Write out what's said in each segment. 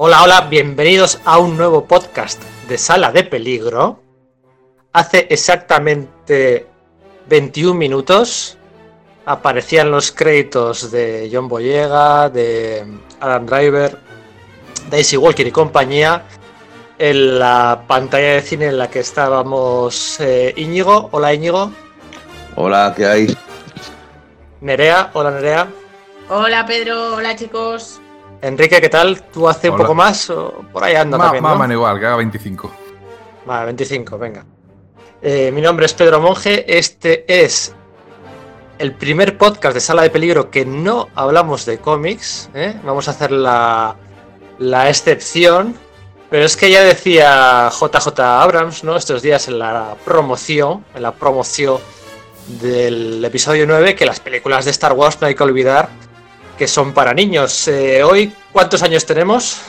Hola, hola, bienvenidos a un nuevo podcast de Sala de Peligro. Hace exactamente 21 minutos aparecían los créditos de John Boyega, de Adam Driver, Daisy Walker y compañía en la pantalla de cine en la que estábamos eh, Íñigo. Hola Íñigo. Hola, ¿qué hay? Nerea, hola Nerea. Hola Pedro, hola chicos. Enrique, ¿qué tal? ¿Tú hace un poco más? O por ahí anda Más también, ¿no? más o menos igual, que haga 25. Vale, 25, venga. Eh, mi nombre es Pedro Monge. Este es el primer podcast de Sala de Peligro que no hablamos de cómics. ¿eh? Vamos a hacer la, la excepción. Pero es que ya decía JJ Abrams, ¿no? Estos días en la promoción, en la promoción del episodio 9, que las películas de Star Wars no hay que olvidar que son para niños. Eh, hoy, ¿cuántos años tenemos?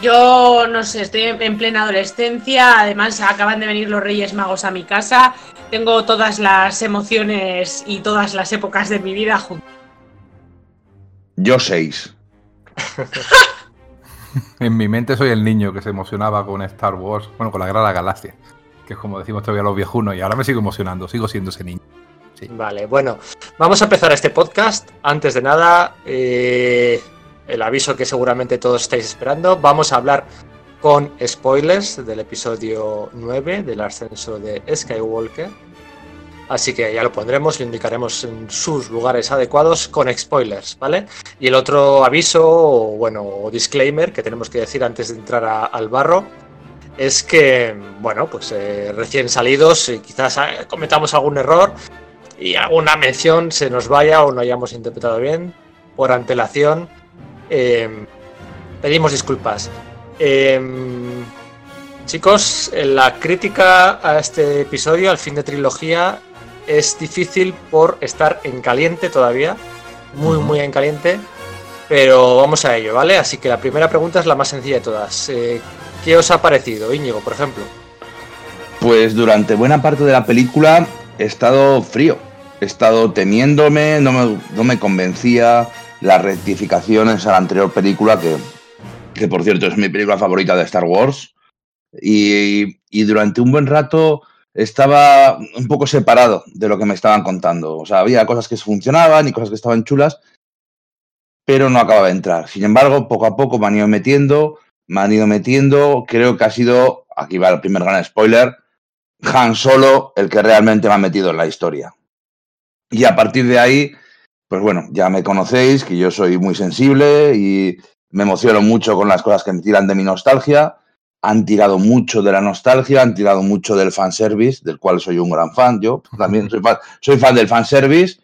Yo no sé, estoy en plena adolescencia, además acaban de venir los Reyes Magos a mi casa, tengo todas las emociones y todas las épocas de mi vida juntas. Yo seis. En mi mente soy el niño que se emocionaba con Star Wars, bueno, con la Guerra de la Galaxia, que es como decimos todavía los viejunos, y ahora me sigo emocionando, sigo siendo ese niño. Vale, bueno, vamos a empezar este podcast. Antes de nada, eh, el aviso que seguramente todos estáis esperando. Vamos a hablar con spoilers del episodio 9 del ascenso de Skywalker. Así que ya lo pondremos, lo indicaremos en sus lugares adecuados con spoilers, ¿vale? Y el otro aviso, o bueno, o disclaimer que tenemos que decir antes de entrar al barro, es que, bueno, pues eh, recién salidos, quizás eh, cometamos algún error y alguna mención se nos vaya o no hayamos interpretado bien, por antelación, eh, pedimos disculpas. Eh, chicos, la crítica a este episodio, al fin de trilogía, es difícil por estar en caliente todavía, muy, muy en caliente, pero vamos a ello, ¿vale? Así que la primera pregunta es la más sencilla de todas. Eh, ¿Qué os ha parecido, Íñigo, por ejemplo? Pues durante buena parte de la película he estado frío. He estado temiéndome, no me, no me convencía las rectificaciones a la anterior película, que, que por cierto es mi película favorita de Star Wars. Y, y durante un buen rato estaba un poco separado de lo que me estaban contando. O sea, había cosas que funcionaban y cosas que estaban chulas, pero no acababa de entrar. Sin embargo, poco a poco me han ido metiendo, me han ido metiendo. Creo que ha sido, aquí va el primer gran spoiler, Han Solo el que realmente me ha metido en la historia. Y a partir de ahí, pues bueno, ya me conocéis, que yo soy muy sensible y me emociono mucho con las cosas que me tiran de mi nostalgia. Han tirado mucho de la nostalgia, han tirado mucho del fanservice, del cual soy un gran fan. Yo también soy fan, soy fan del fanservice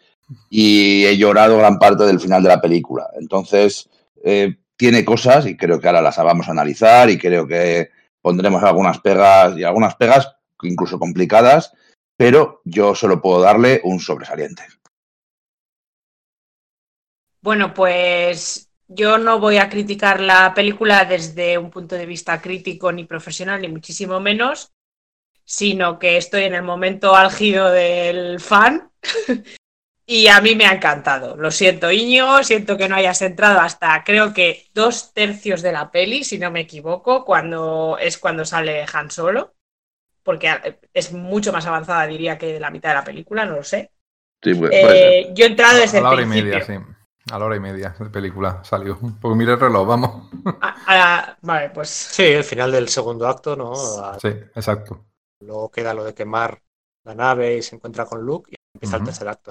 y he llorado gran parte del final de la película. Entonces, eh, tiene cosas y creo que ahora las vamos a analizar y creo que pondremos algunas pegas y algunas pegas incluso complicadas, pero yo solo puedo darle un sobresaliente. Bueno, pues yo no voy a criticar la película desde un punto de vista crítico ni profesional, ni muchísimo menos, sino que estoy en el momento álgido del fan y a mí me ha encantado. Lo siento, Íñigo, siento que no hayas entrado hasta creo que dos tercios de la peli, si no me equivoco, cuando es cuando sale Han Solo, porque es mucho más avanzada, diría, que de la mitad de la película, no lo sé. Sí, pu- puede ser. Eh, yo he entrado desde a la el hora y media, sí. A la hora y media de película salió. Porque mire el reloj, vamos. A- a- vale, pues Sí, el final del segundo acto, ¿no? A- Sí, exacto. Luego queda lo de quemar la nave y se encuentra con Luke y empieza el tercer acto.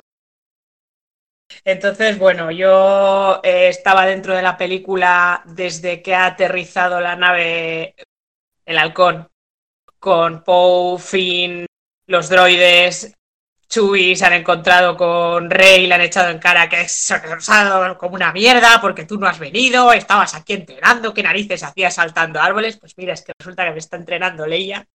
entonces, bueno, yo eh, estaba dentro de la película desde que ha aterrizado la nave, el halcón, con Poe, Finn, los droides, Chewie se han encontrado con Rey, le han echado en cara que es como una mierda porque tú no has venido, estabas aquí entrenando, qué narices hacías saltando árboles. Pues mira, es que resulta que me está entrenando Leia.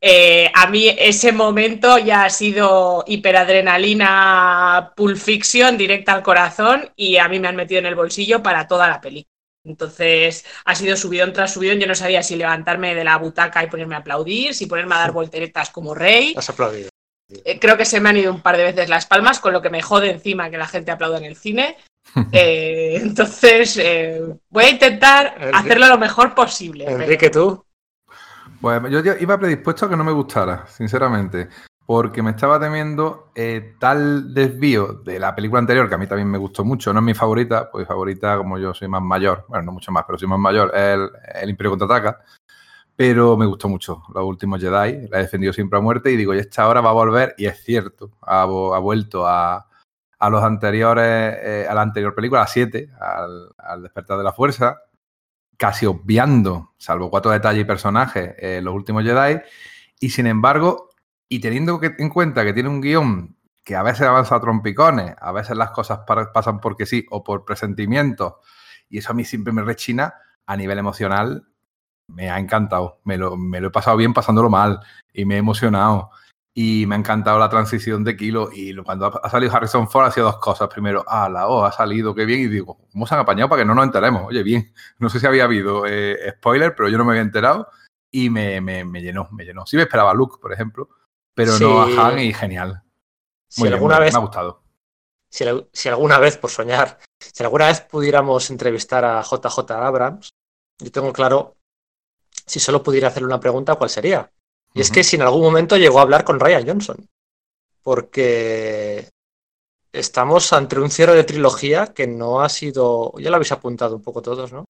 Eh, a mí ese momento ya ha sido hiperadrenalina Pulp Fiction directa al corazón y a mí me han metido en el bolsillo para toda la película. Entonces ha sido subidón tras subidón. Yo no sabía si levantarme de la butaca y ponerme a aplaudir, si ponerme a dar volteretas como rey. Has aplaudido. Eh, creo que se me han ido un par de veces las palmas, con lo que me jode encima que la gente aplauda en el cine. Eh, entonces, eh, voy a intentar Enrique- hacerlo lo mejor posible. pero- Enrique, tú. Pues yo ya iba predispuesto a que no me gustara, sinceramente. Porque me estaba temiendo eh, tal desvío de la película anterior, que a mí también me gustó mucho. No es mi favorita, pues mi favorita, como yo soy más mayor, bueno, no mucho más, pero soy más mayor, es el, el Imperio contraataca. Pero me gustó mucho Los últimos Jedi, la he defendido siempre a muerte y digo, y esta ahora va a volver, y es cierto, ha, vuelto a, a los anteriores, eh, a la anterior película, a la 7, al, al despertar de la fuerza, casi obviando, salvo cuatro detalles y personajes, eh, los últimos Jedi, y sin embargo, y teniendo que- en cuenta que tiene un guion que a veces avanza a trompicones, a veces las cosas para- pasan porque sí o por presentimientos, y eso a mí siempre me rechina a nivel emocional, me ha encantado, me lo, me lo he pasado bien pasándolo mal, y me he emocionado. Y me ha encantado la transición de Kilo. Y cuando ha, ha salido Harrison Ford, ha sido dos cosas. Primero, ah, la oh, ha salido, qué bien. Y digo, ¿cómo se han apañado para que no nos enteremos? Oye, bien. No sé si había habido eh, spoiler, pero yo no me había enterado y me, me- me llenó, me llenó. Sí me esperaba Luke, por ejemplo, pero no a. Han y genial. Si Muy bien, alguna bien, vez me ha gustado. si, al- si alguna vez, por soñar, si alguna vez pudiéramos entrevistar a JJ Abrams, yo tengo claro, si solo pudiera hacerle una pregunta, ¿cuál sería? Y es que si en algún momento llegó a hablar con Ryan Johnson, porque estamos ante un cierre de trilogía que no ha sido, ya lo habéis apuntado un poco todos, ¿no?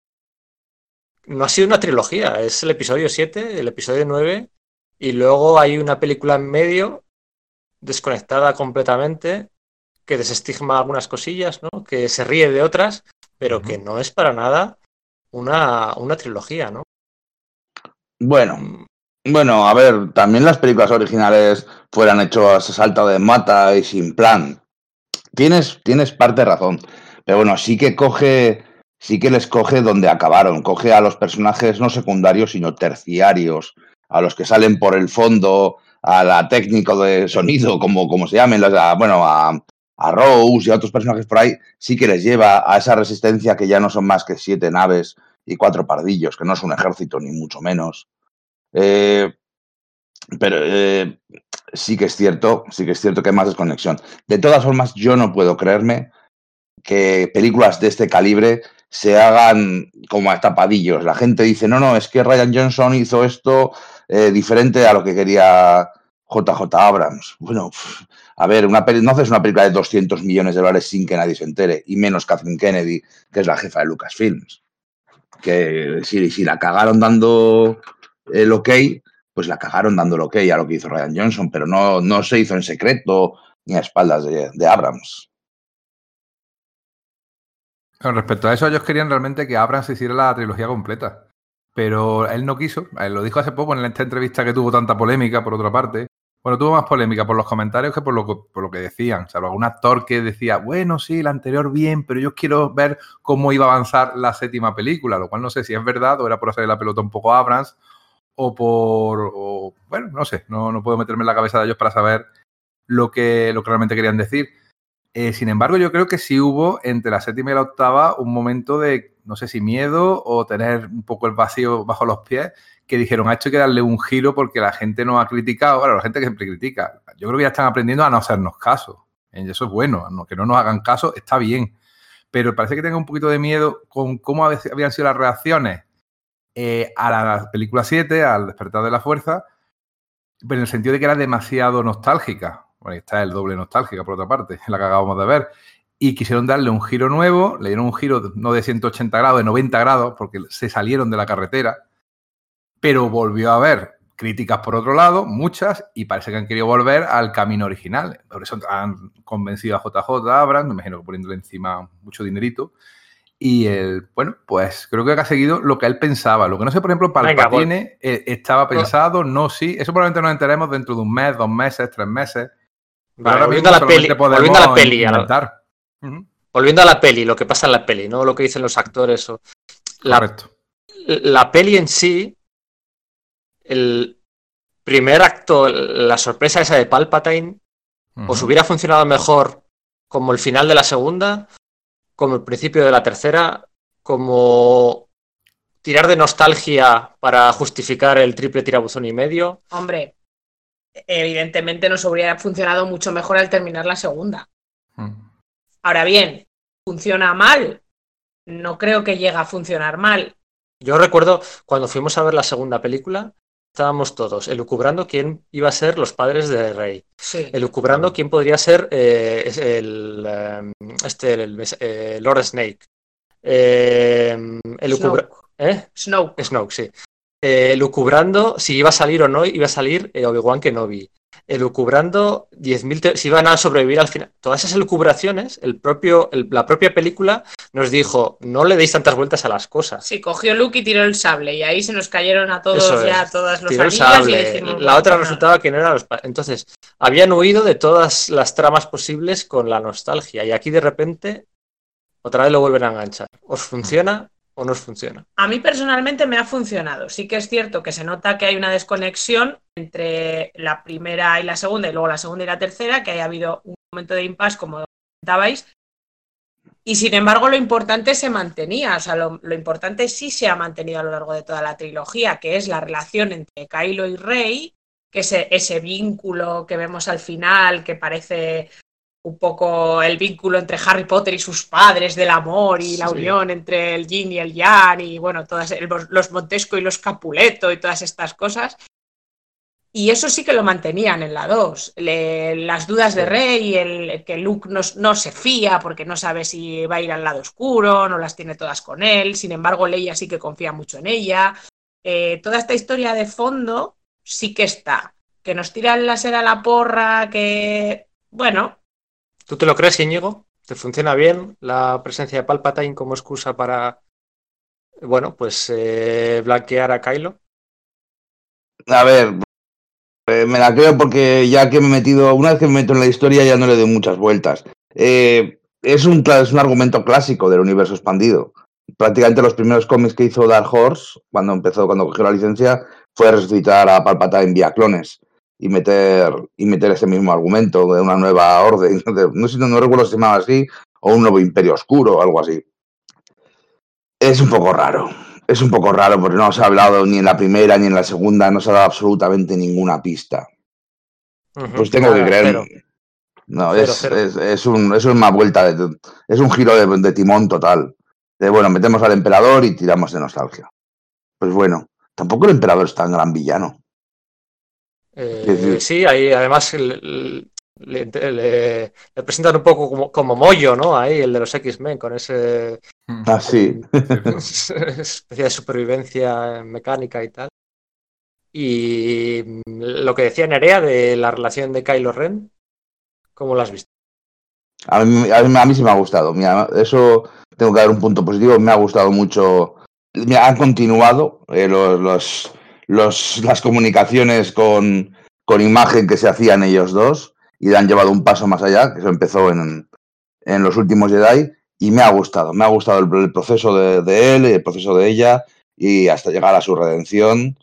No ha sido una trilogía, es el episodio 7, el episodio 9, y luego hay una película en medio, desconectada completamente, que desestigma algunas cosillas, ¿no? Que se ríe de otras, pero que no es para nada una, una trilogía, ¿no? Bueno, bueno, a ver, también las películas originales fueran hechas a salto de mata y sin plan. Tienes, tienes parte razón. Pero bueno, sí que coge, sí que les coge donde acabaron. Coge a los personajes no secundarios, sino terciarios, a los que salen por el fondo, a la técnico de sonido, como, como se llamen, a- bueno, a, a Rose y a otros personajes por ahí, sí que les lleva a esa resistencia que ya no son más que siete naves y cuatro pardillos, que no es un ejército, ni mucho menos. Eh, pero eh, sí que es cierto, sí que es cierto que hay más desconexión. De todas formas, yo no puedo creerme que películas de este calibre se hagan como a tapadillos. La gente dice, no, no, es que Ryan Johnson hizo esto eh, diferente a lo que quería JJ Abrams. Bueno, a ver, una no haces una película de 200 millones de dólares sin que nadie se entere, y menos Kathleen Kennedy, que es la jefa de Lucasfilms. Que si, si la cagaron dando el ok, pues la cagaron dando el ok a lo que hizo Ryan Johnson, pero no, no se hizo en secreto ni a espaldas de Abrams. Con respecto a eso, ellos querían realmente que Abrams hiciera la trilogía completa. Pero él no quiso. Él lo dijo hace poco en esta entrevista que tuvo tanta polémica, por otra parte. Bueno, tuvo más polémica por los comentarios que por lo, que- por lo que decían. O sea, algún actor que decía, bueno, sí, la anterior bien, pero yo quiero ver cómo iba a avanzar la séptima película, lo cual no sé si es verdad o era por hacer la pelota un poco a Abrams o por. bueno, no sé, no, no puedo meterme en la cabeza de ellos para saber lo que, lo que realmente querían decir. Eh, sin embargo, yo creo que sí hubo entre la séptima y la octava un momento de, no sé si miedo o tener un poco el vacío bajo los pies, que dijeron, a esto hay que darle un giro porque la gente no ha criticado. Bueno, la gente que siempre critica. Yo creo que ya están aprendiendo a no hacernos caso. Eh, Y eso es bueno, no- que no nos hagan caso está bien. Pero parece que tengan un poquito de miedo con cómo habían sido las reacciones eh, a la película 7, al despertar de la fuerza, pero en el sentido de que era demasiado nostálgica. Bueno, está el doble nostálgica, por otra parte, la que acabamos de ver. Y quisieron darle un giro nuevo, le dieron un giro no de 180 grados, de 90 grados, porque se salieron de la carretera, pero volvió a haber críticas por otro lado, muchas, y parece que han querido volver al camino original. Por eso han convencido a JJ Abrams, me imagino que poniéndole encima mucho dinerito. Y el, bueno, pues creo que ha seguido lo que él pensaba. Lo que no sé, por ejemplo, Venga, Palpatine eh, estaba pensado, no, sí. Eso probablemente nos enteremos dentro de un mes, dos meses, tres meses. Vale, volviendo, a la peli, volviendo a la peli, a la- volviendo a la peli, lo que pasa en la peli, no lo que dicen los actores. O... La, Correcto. la peli en sí, el primer acto, la sorpresa esa de Palpatine, ¿os hubiera funcionado mejor como el final de la segunda, como el principio de la tercera, como tirar de nostalgia para justificar el triple tirabuzón y medio? Hombre, evidentemente nos hubiera funcionado mucho mejor al terminar la segunda. Ahora bien, funciona mal. No creo que llegue a funcionar mal. Yo recuerdo cuando fuimos a ver la segunda película, estábamos todos elucubrando quién iba a ser los padres de Rey. Sí. Elucubrando quién podría ser eh, el, eh, este, el, eh, Lord Snake. Eh, elucubra- Snoke. Snoke. Snoke, sí. Eh, lucubrando si iba a salir o no, iba a salir Obi-Wan Kenobi. Elucubrando 10.000 te- si iban a sobrevivir al final. Todas esas elucubraciones, el propio, el- la propia película nos dijo, no le deis tantas vueltas a las cosas. Sí, cogió Luke y tiró el sable y ahí se nos cayeron a todos Eso ya es. todas los el sable. y La otra resultaba que no eran los Entonces, habían huido de todas las tramas posibles con la nostalgia. Y aquí de repente, otra vez lo vuelven a enganchar. ¿Os funciona o no os funciona? A mí personalmente me ha funcionado. Sí que es cierto que se nota que hay una desconexión entre la primera y la segunda, y luego la segunda y la tercera, que haya habido un momento de impasse, como comentabais. Y sin embargo, lo importante se mantenía. O sea, lo, lo importante sí se ha mantenido a lo largo de toda la trilogía, que es la relación entre Kylo y Rey, que ese, ese vínculo que vemos al final, que parece un poco el vínculo entre Harry Potter y sus padres del amor y la Sí. unión entre el yin y el yang y bueno, todas los Montesco y los Capuleto y todas estas cosas. Y eso sí que lo mantenían en la 2. las dudas de. Rey, el que Luke no, no se fía porque no sabe si va a ir al lado oscuro, no las tiene todas con él. Sin embargo, Leia sí que confía mucho en ella. Eh, toda esta historia de fondo sí que está. Que nos tira el láser a la porra, que bueno, ¿Tú te lo crees, Íñigo? ¿Te funciona bien la presencia de Palpatine como excusa para, bueno, pues eh, blanquear a Kylo? A ver, eh, me la creo porque ya que me he metido, una vez que me meto en la historia ya no le doy muchas vueltas. Eh, es, un, es un argumento clásico del universo expandido. Prácticamente los primeros cómics que hizo Dark Horse, cuando empezó, cuando cogió la licencia, fue resucitar a Palpatine vía clones y meter, y meter ese mismo argumento de una nueva orden. de- no sé, no, no recuerdo si se llamaba así, o un nuevo imperio oscuro o algo así. Es un poco raro. Es un poco raro porque no se ha hablado ni en la primera ni en la segunda, no se ha dado absolutamente ninguna pista. Pues tengo que creer. No, es, es un, es una vuelta, de, es un giro de, de timón total. De bueno, metemos al emperador y tiramos de nostalgia. Pues bueno, tampoco el emperador es tan gran villano. Eh, sí, ahí además le, le- le- le presentan un poco como, como Moyo, ¿no? Ahí, el de los X-Men, con ese. Ah, sí. especie de supervivencia mecánica y tal. Y lo que decía Nerea de la relación de Kylo Ren, ¿cómo lo has visto? A mí, a mí, a mí sí me ha gustado. Mira, eso tengo que dar un punto positivo. Me ha gustado mucho. Me han continuado eh, los, los, los- las comunicaciones con, con imagen que se hacían ellos dos y han llevado un paso más allá, que eso empezó en, en los últimos Jedi. Y me ha gustado. Me ha gustado el, el proceso de, de él y el proceso de ella y hasta llegar a su redención.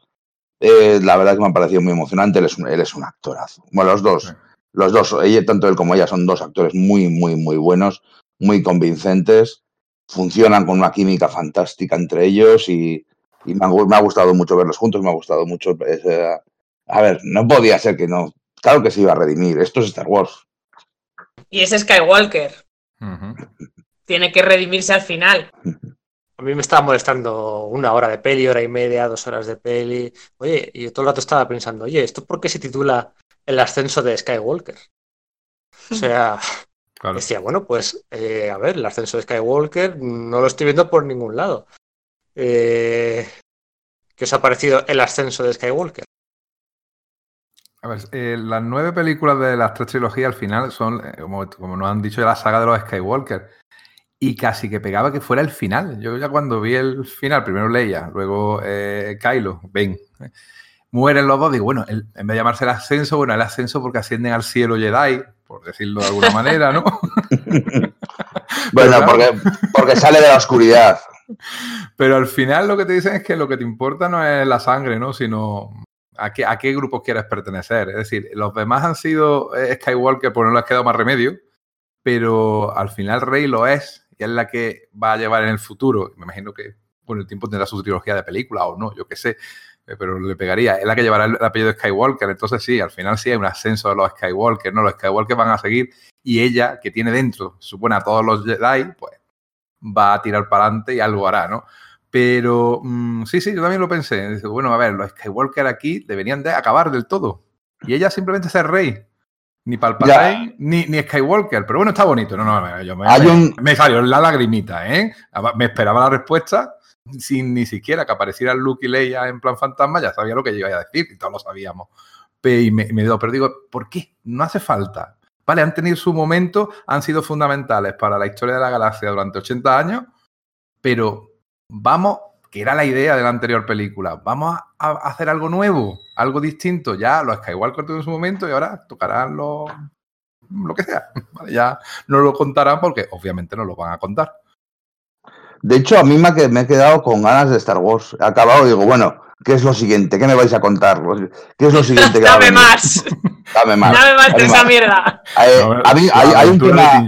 Eh, la verdad que me ha parecido muy emocionante. Él es un, él es un actorazo. Bueno, los dos. Sí. Los dos, ella, tanto él como ella, son dos actores muy, muy, muy buenos, muy convincentes, funcionan con una química fantástica entre ellos y, y me, ha, gu- me ha gustado mucho verlos juntos, me ha gustado mucho. ese- a ver, no podía ser que no. Claro que se iba a redimir, esto es Star Wars. y es Skywalker. Tiene que redimirse al final. A mí me estaba molestando una hora de peli, hora y media, dos horas de peli. Oye, y yo todo el rato estaba pensando, oye, ¿esto por qué se titula El ascenso de Skywalker? O sea, Claro. decía, bueno, pues, eh, a ver, el ascenso de Skywalker no lo estoy viendo por ningún lado. Eh, ¿Qué os ha parecido el ascenso de Skywalker? A ver, eh, las nueve películas de las tres trilogías al final son, eh, como, como nos han dicho, la saga de los Skywalker. Y casi que pegaba que fuera el final. Yo ya cuando vi el final, primero Leia, luego eh, Kylo, ven, eh, mueren los dos, digo, bueno, el- en vez de llamarse el ascenso, bueno, el ascenso porque ascienden al cielo Jedi, por decirlo de alguna manera, ¿no? Bueno, porque, porque sale de la oscuridad. Pero al final lo que te dicen es que lo que te importa no es la sangre, ¿no? Sino a qué, a qué quieres pertenecer. Es decir, los demás han sido eh, Skywalker, pues no les quedado más remedio, pero al final Rey lo es y es la que va a llevar en el futuro. Me imagino que con el tiempo tendrá su trilogía de películas o no, yo qué sé. eh, pero le pegaría. Es la que llevará el apellido de Skywalker. Entonces sí, al final sí hay un ascenso de los Skywalker, ¿no? Los Skywalker van a seguir y ella, que tiene dentro, supone a todos los Jedi, pues va a tirar para adelante y algo hará, ¿no? Pero mm, sí, sí, yo también lo pensé. bueno, a ver, los Skywalker aquí deberían de acabar del todo. Y ella simplemente ser rey. Ni Palpatine, ni, ni Skywalker. Pero bueno, está bonito. No, no, yo me, me, salió la lagrimita, ¿eh? Me esperaba la respuesta sin ni siquiera que apareciera Luke y Leia en plan fantasma, ya sabía lo que iba a decir y todos lo sabíamos. Y me, me dio, pero digo, ¿por qué? No hace falta. Vale, han tenido su momento, han sido fundamentales para la historia de la galaxia durante 80 años, pero vamos, que era la idea de la anterior película, vamos a, hacer algo nuevo, algo distinto. Ya lo Skywalker tuvo en su momento y ahora tocarán lo, lo que sea. ya no lo contarán porque obviamente no lo van a contar. De hecho, a mí me, he quedado con ganas de Star Wars. He acabado y digo, bueno, ¿qué es lo siguiente? ¿Qué me vais a contar? ¿Qué es lo siguiente que Dame más. Dame más. Dame más de esa mierda. hay, un tema.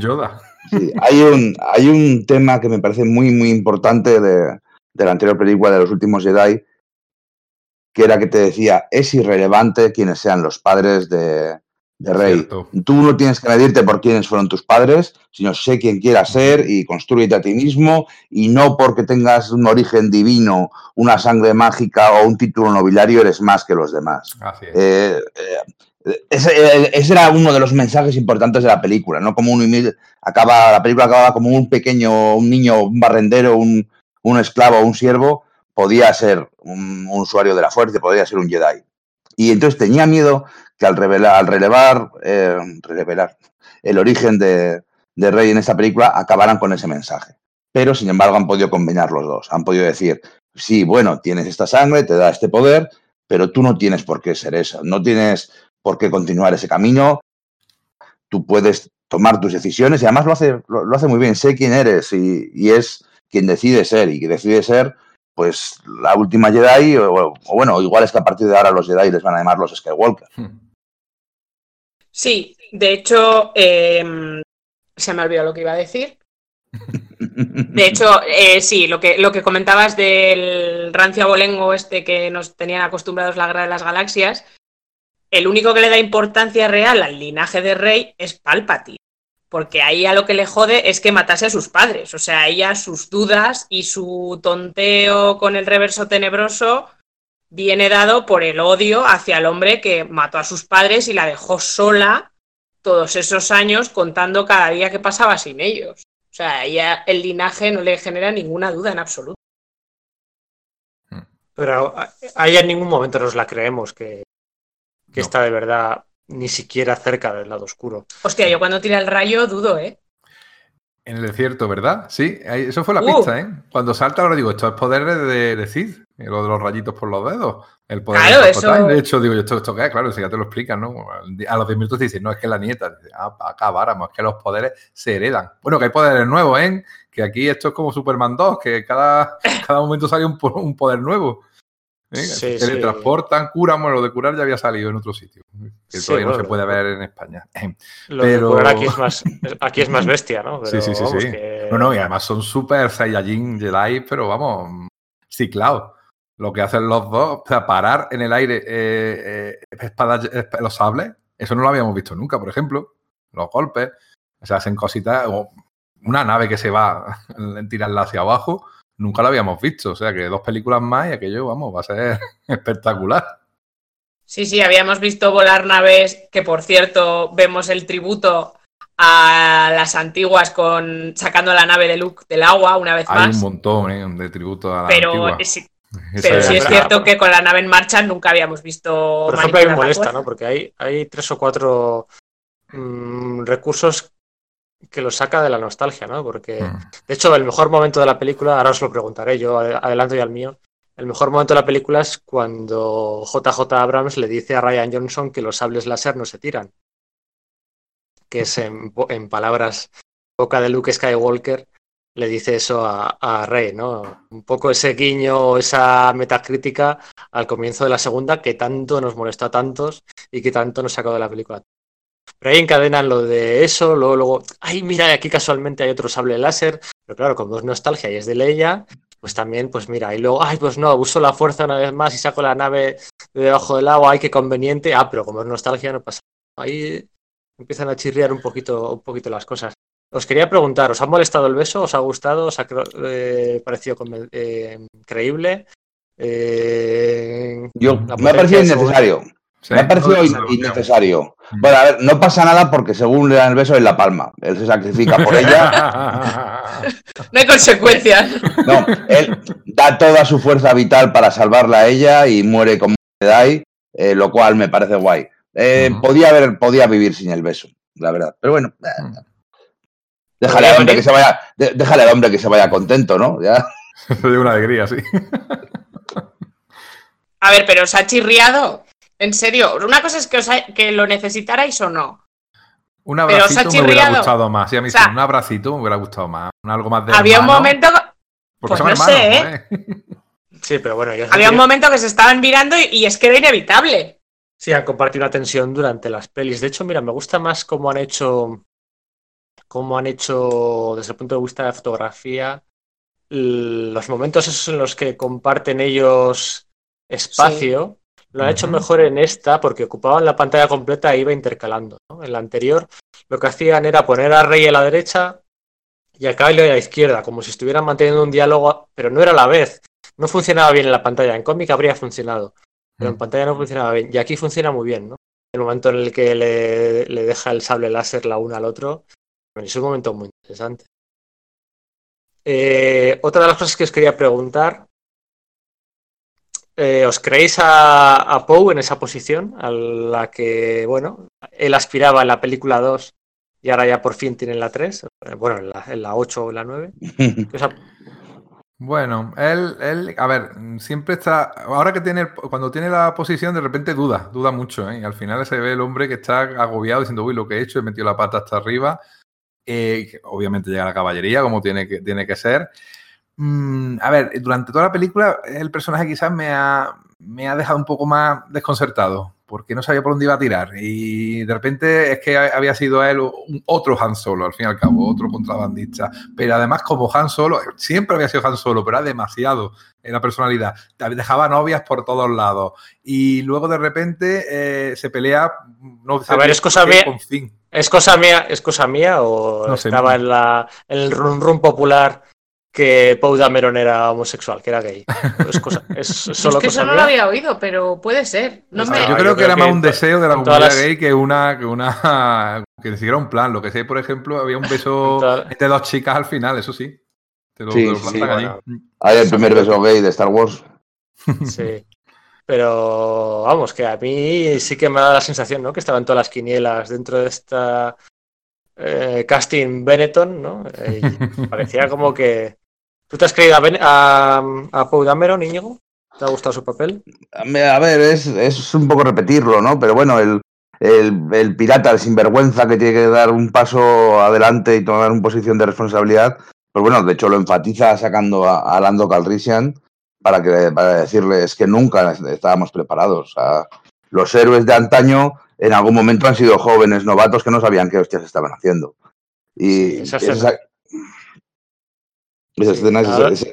hay, un, hay un tema que me parece muy, muy importante de, de la anterior película de los últimos Jedi, que era que te decía, es irrelevante quienes sean los padres de, de rey. Tú no tienes que medirte por quiénes fueron tus padres, sino sé quién quieras ser y construyete a ti mismo y no porque tengas un origen divino, una sangre mágica o un título nobiliario eres más que los demás. Eh, eh, ese, era uno de los mensajes importantes de la película, ¿no? Como un acaba, la película acababa como un pequeño, un niño, un barrendero, un, un esclavo o un siervo, podía ser un, un usuario de la fuerza, podía ser un Jedi. Y entonces tenía miedo que al, revelar, al relevar, eh, el origen de, Rey en esta película acabaran con ese mensaje. Pero, sin embargo, han podido combinar los dos. Han podido decir, sí, bueno, tienes esta sangre, te da este poder, pero tú no tienes por qué ser eso. No tienes por qué continuar ese camino. Tú puedes tomar tus decisiones y además lo hace, lo, hace muy bien. Sé quién eres y, y es quien decide ser y que decide ser pues la última Jedi, o, bueno, igual es que a partir de ahora los Jedi les van a llamar los Skywalker. Hmm. Sí, de hecho, em, se me ha olvidado lo que iba a decir. De hecho, eh, sí, lo que, lo que comentabas del rancio abolengo este que nos tenían acostumbrados la guerra de las galaxias, el único que le da importancia real al linaje de Rey es Palpatine porque ahí a lo que le jode es que matase a sus padres. O sea, ella sus dudas y su tonteo con el reverso tenebroso viene dado por el odio hacia el hombre que mató a sus padres y la dejó sola todos esos años contando cada día que pasaba sin ellos. O sea, a ella el linaje no le genera ninguna duda en absoluto. Pero ahí en ningún momento nos la creemos que, que está de verdad ni siquiera cerca del lado oscuro. Hostia, yo cuando tira el rayo dudo, ¿eh? En el desierto, ¿verdad? Sí, eso fue la uh. pista, ¿eh? Cuando salta, ahora digo, esto es poder de, de Cid, lo de los rayitos por los dedos. El poder claro, de eso... De hecho, digo, ¿esto, esto qué es? Claro, si ya te lo explican, ¿no? A los 10 minutos te dicen, no, es que la nieta. ah, acabáramos, es que los poderes se heredan. Bueno, que hay poderes nuevos, ¿eh? Que aquí esto es como Superman 2, que cada, cada momento sale un, un poder nuevo. ¿Eh? teletransportan, curan, bueno, lo de curar ya había salido en otro sitio, que todavía no se puede ver en España. Lo Pero... de curar aquí es más, aquí es más bestia, ¿no? sí, sí, sí. sí. No, no, y además son súper Saiyajin Jedi, pero vamos, ciclados. Lo que hacen los dos, o sea, parar en el aire eh, eh, espadas, los sables, eso no lo habíamos visto nunca, por ejemplo. Los golpes, o sea, hacen cositas, o una nave que se va, tirarla hacia abajo, nunca lo habíamos visto. O sea que dos películas más y aquello, vamos, va a ser espectacular. Sí, sí, habíamos visto volar naves, que por cierto vemos el tributo a las antiguas con sacando la nave de Luke del agua una vez más. Hay un montón ¿eh? de tributo a la pero, Sí, pero sí es cierto que con la nave en marcha nunca habíamos visto. Por ejemplo, hay me molesta, ¿no? Porque hay, hay tres o cuatro mm, recursos que lo saca de la nostalgia, ¿no? Porque, mm. de hecho, el mejor momento de la película, ahora os lo preguntaré, yo adelanto ya al mío, el mejor momento de la película es cuando JJ Abrams le dice a Ryan Johnson que los sables láser no se tiran. Que es en, palabras boca de Luke Skywalker, le dice eso a, a, Rey, ¿no? Un poco ese guiño, esa metacrítica al comienzo de la segunda que tanto nos molestó a tantos y que tanto nos sacó de la película. Pero ahí encadenan lo de eso, luego, luego, ay, mira, aquí casualmente hay otro sable láser, pero claro, como es nostalgia y es de Leia, pues también, pues mira, y luego, ay, pues no, uso la fuerza una vez más y saco la nave de debajo del agua, ay, qué conveniente. Ah, pero como es nostalgia no pasa. Ahí empiezan a chirriar un poquito, un poquito las cosas. Os quería preguntar, ¿os ha molestado el beso? ¿Os ha gustado? ¿Os ha eh, parecido eh, creíble? Eh, Yo, me ha parecido innecesario. Me ha parecido innecesario. Bueno, a ver, no pasa nada porque según le dan el beso en la palma. Él se sacrifica por ella. no hay consecuencias. No, él da toda su fuerza vital para salvarla a ella y muere como Jedi, eh, lo cual me parece guay. Eh, podía, haber, podía vivir sin el beso, la verdad. Pero bueno, déjale al hombre que se vaya, déjale al hombre que se vaya contento, ¿no? Ya. de una alegría, sí. A ver, pero os ha chirriado. En serio, una cosa es que, os que lo necesitarais o no. Un abracito me hubiera gustado más. Sí, a mí un abracito me hubiera gustado más. algo más de Había un momento. Pues no sé, ¿eh? Sí, pero bueno. Había un momento que se estaban mirando y, es que era inevitable. Sí, han compartido una tensión durante las pelis. De hecho, mira, me gusta más cómo han hecho. Cómo han hecho, desde el punto de vista de la fotografía, los momentos esos en los que comparten ellos espacio, lo han hecho mejor en esta porque ocupaban la pantalla completa e iba intercalando. En la anterior lo que hacían era poner a Rey a la derecha y a Kylo a la izquierda, como si estuvieran manteniendo un diálogo, pero no era a la vez. No funcionaba bien en la pantalla. En cómic habría funcionado, pero en pantalla no funcionaba bien. Y aquí funciona muy bien, ¿no? El momento en el que le, le deja el sable láser la una al otro, es un momento muy interesante. Eh, otra de las cosas que os quería preguntar, eh, ¿os creéis a, Poe en esa posición a la que, bueno, él aspiraba en la película 2 y ahora ya por fin tiene la 3? Eh, bueno, en la, en la 8 o en la 9. Bueno, él, él, a ver, siempre está, ahora que tiene, cuando tiene la posición, de repente duda, duda mucho, ¿eh? Y al final se ve el hombre que está agobiado diciendo, uy, lo que he hecho, he metido la pata hasta arriba, eh, obviamente llega la caballería, como tiene que, tiene que ser. Mm, a ver, durante toda la película, el personaje quizás me ha, me ha dejado un poco más desconcertado, porque no sabía por dónde iba a tirar. Y de repente es que había sido él otro Han Solo, al fin y al cabo, otro contrabandista. Pero además, como Han Solo, siempre había sido Han Solo, pero era demasiado en la personalidad. Dejaba novias por todos lados. Y luego de repente eh, se pelea. No a ver, es cosa mía. ¿Es cosa mía, es cosa mía o estaba en, la, en el run run popular que Paul Dameron era homosexual, que era gay? Es, cosa, es, solo que eso no lo había oído, pero puede ser. No me... Yo creo que era más un deseo de la comunidad gay que una, que una que ni siquiera un plan. Lo que sé, por ejemplo, había un beso entre dos chicas al final, eso sí. Te lo, sí, sí, Hay el primer beso gay de Star Wars. Sí. Pero vamos, que a mí sí que me da la sensación, ¿no? Que estaban todas las quinielas dentro de esta eh, casting Benetton, ¿no? Eh, parecía como que. ¿Tú te has creído a, ben a, a Paul Dameron, Íñigo? ¿Te ha gustado su papel? A ver, es, es un poco repetirlo, ¿no? Pero bueno, el, el, el, pirata, el sinvergüenza que tiene que dar un paso adelante y tomar una posición de responsabilidad, pues bueno, de hecho lo enfatiza sacando a, a Lando Calrissian para, que, para decirles que nunca estábamos preparados. los héroes de antaño en algún momento han sido jóvenes novatos que no sabían qué hostias estaban haciendo. Y esa, escena, es,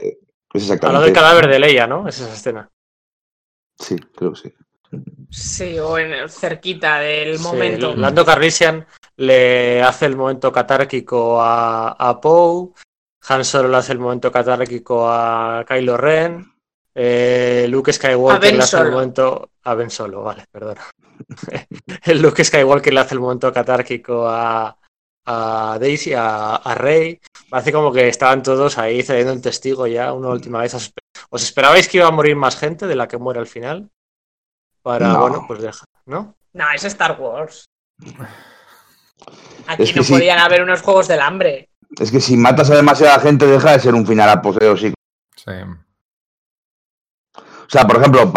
exactamente. del cadáver de Leia, ¿no? Es esa escena. Sí, creo que sí. Sí, o en cerquita del momento. Lando Carrisian le hace el momento catárquico a, a Poe. Han Solo le hace el momento catárquico a Kylo Ren. Eh, Luke Skywalker le hace el momento. A Ben Solo, vale, perdona. el Luke Skywalker le hace el momento catárquico a, a Daisy, a, a, Rey. Parece como que estaban todos ahí cediendo el testigo ya una última vez. ¿Os esperabais que iba a morir más gente de la que muere al final? Para, bueno, pues deja, ¿no? No, es Star Wars. Aquí no podían haber unos juegos del hambre. Es que si matas a demasiada gente, deja de ser un final apoteósico. Sí. O sea, por ejemplo,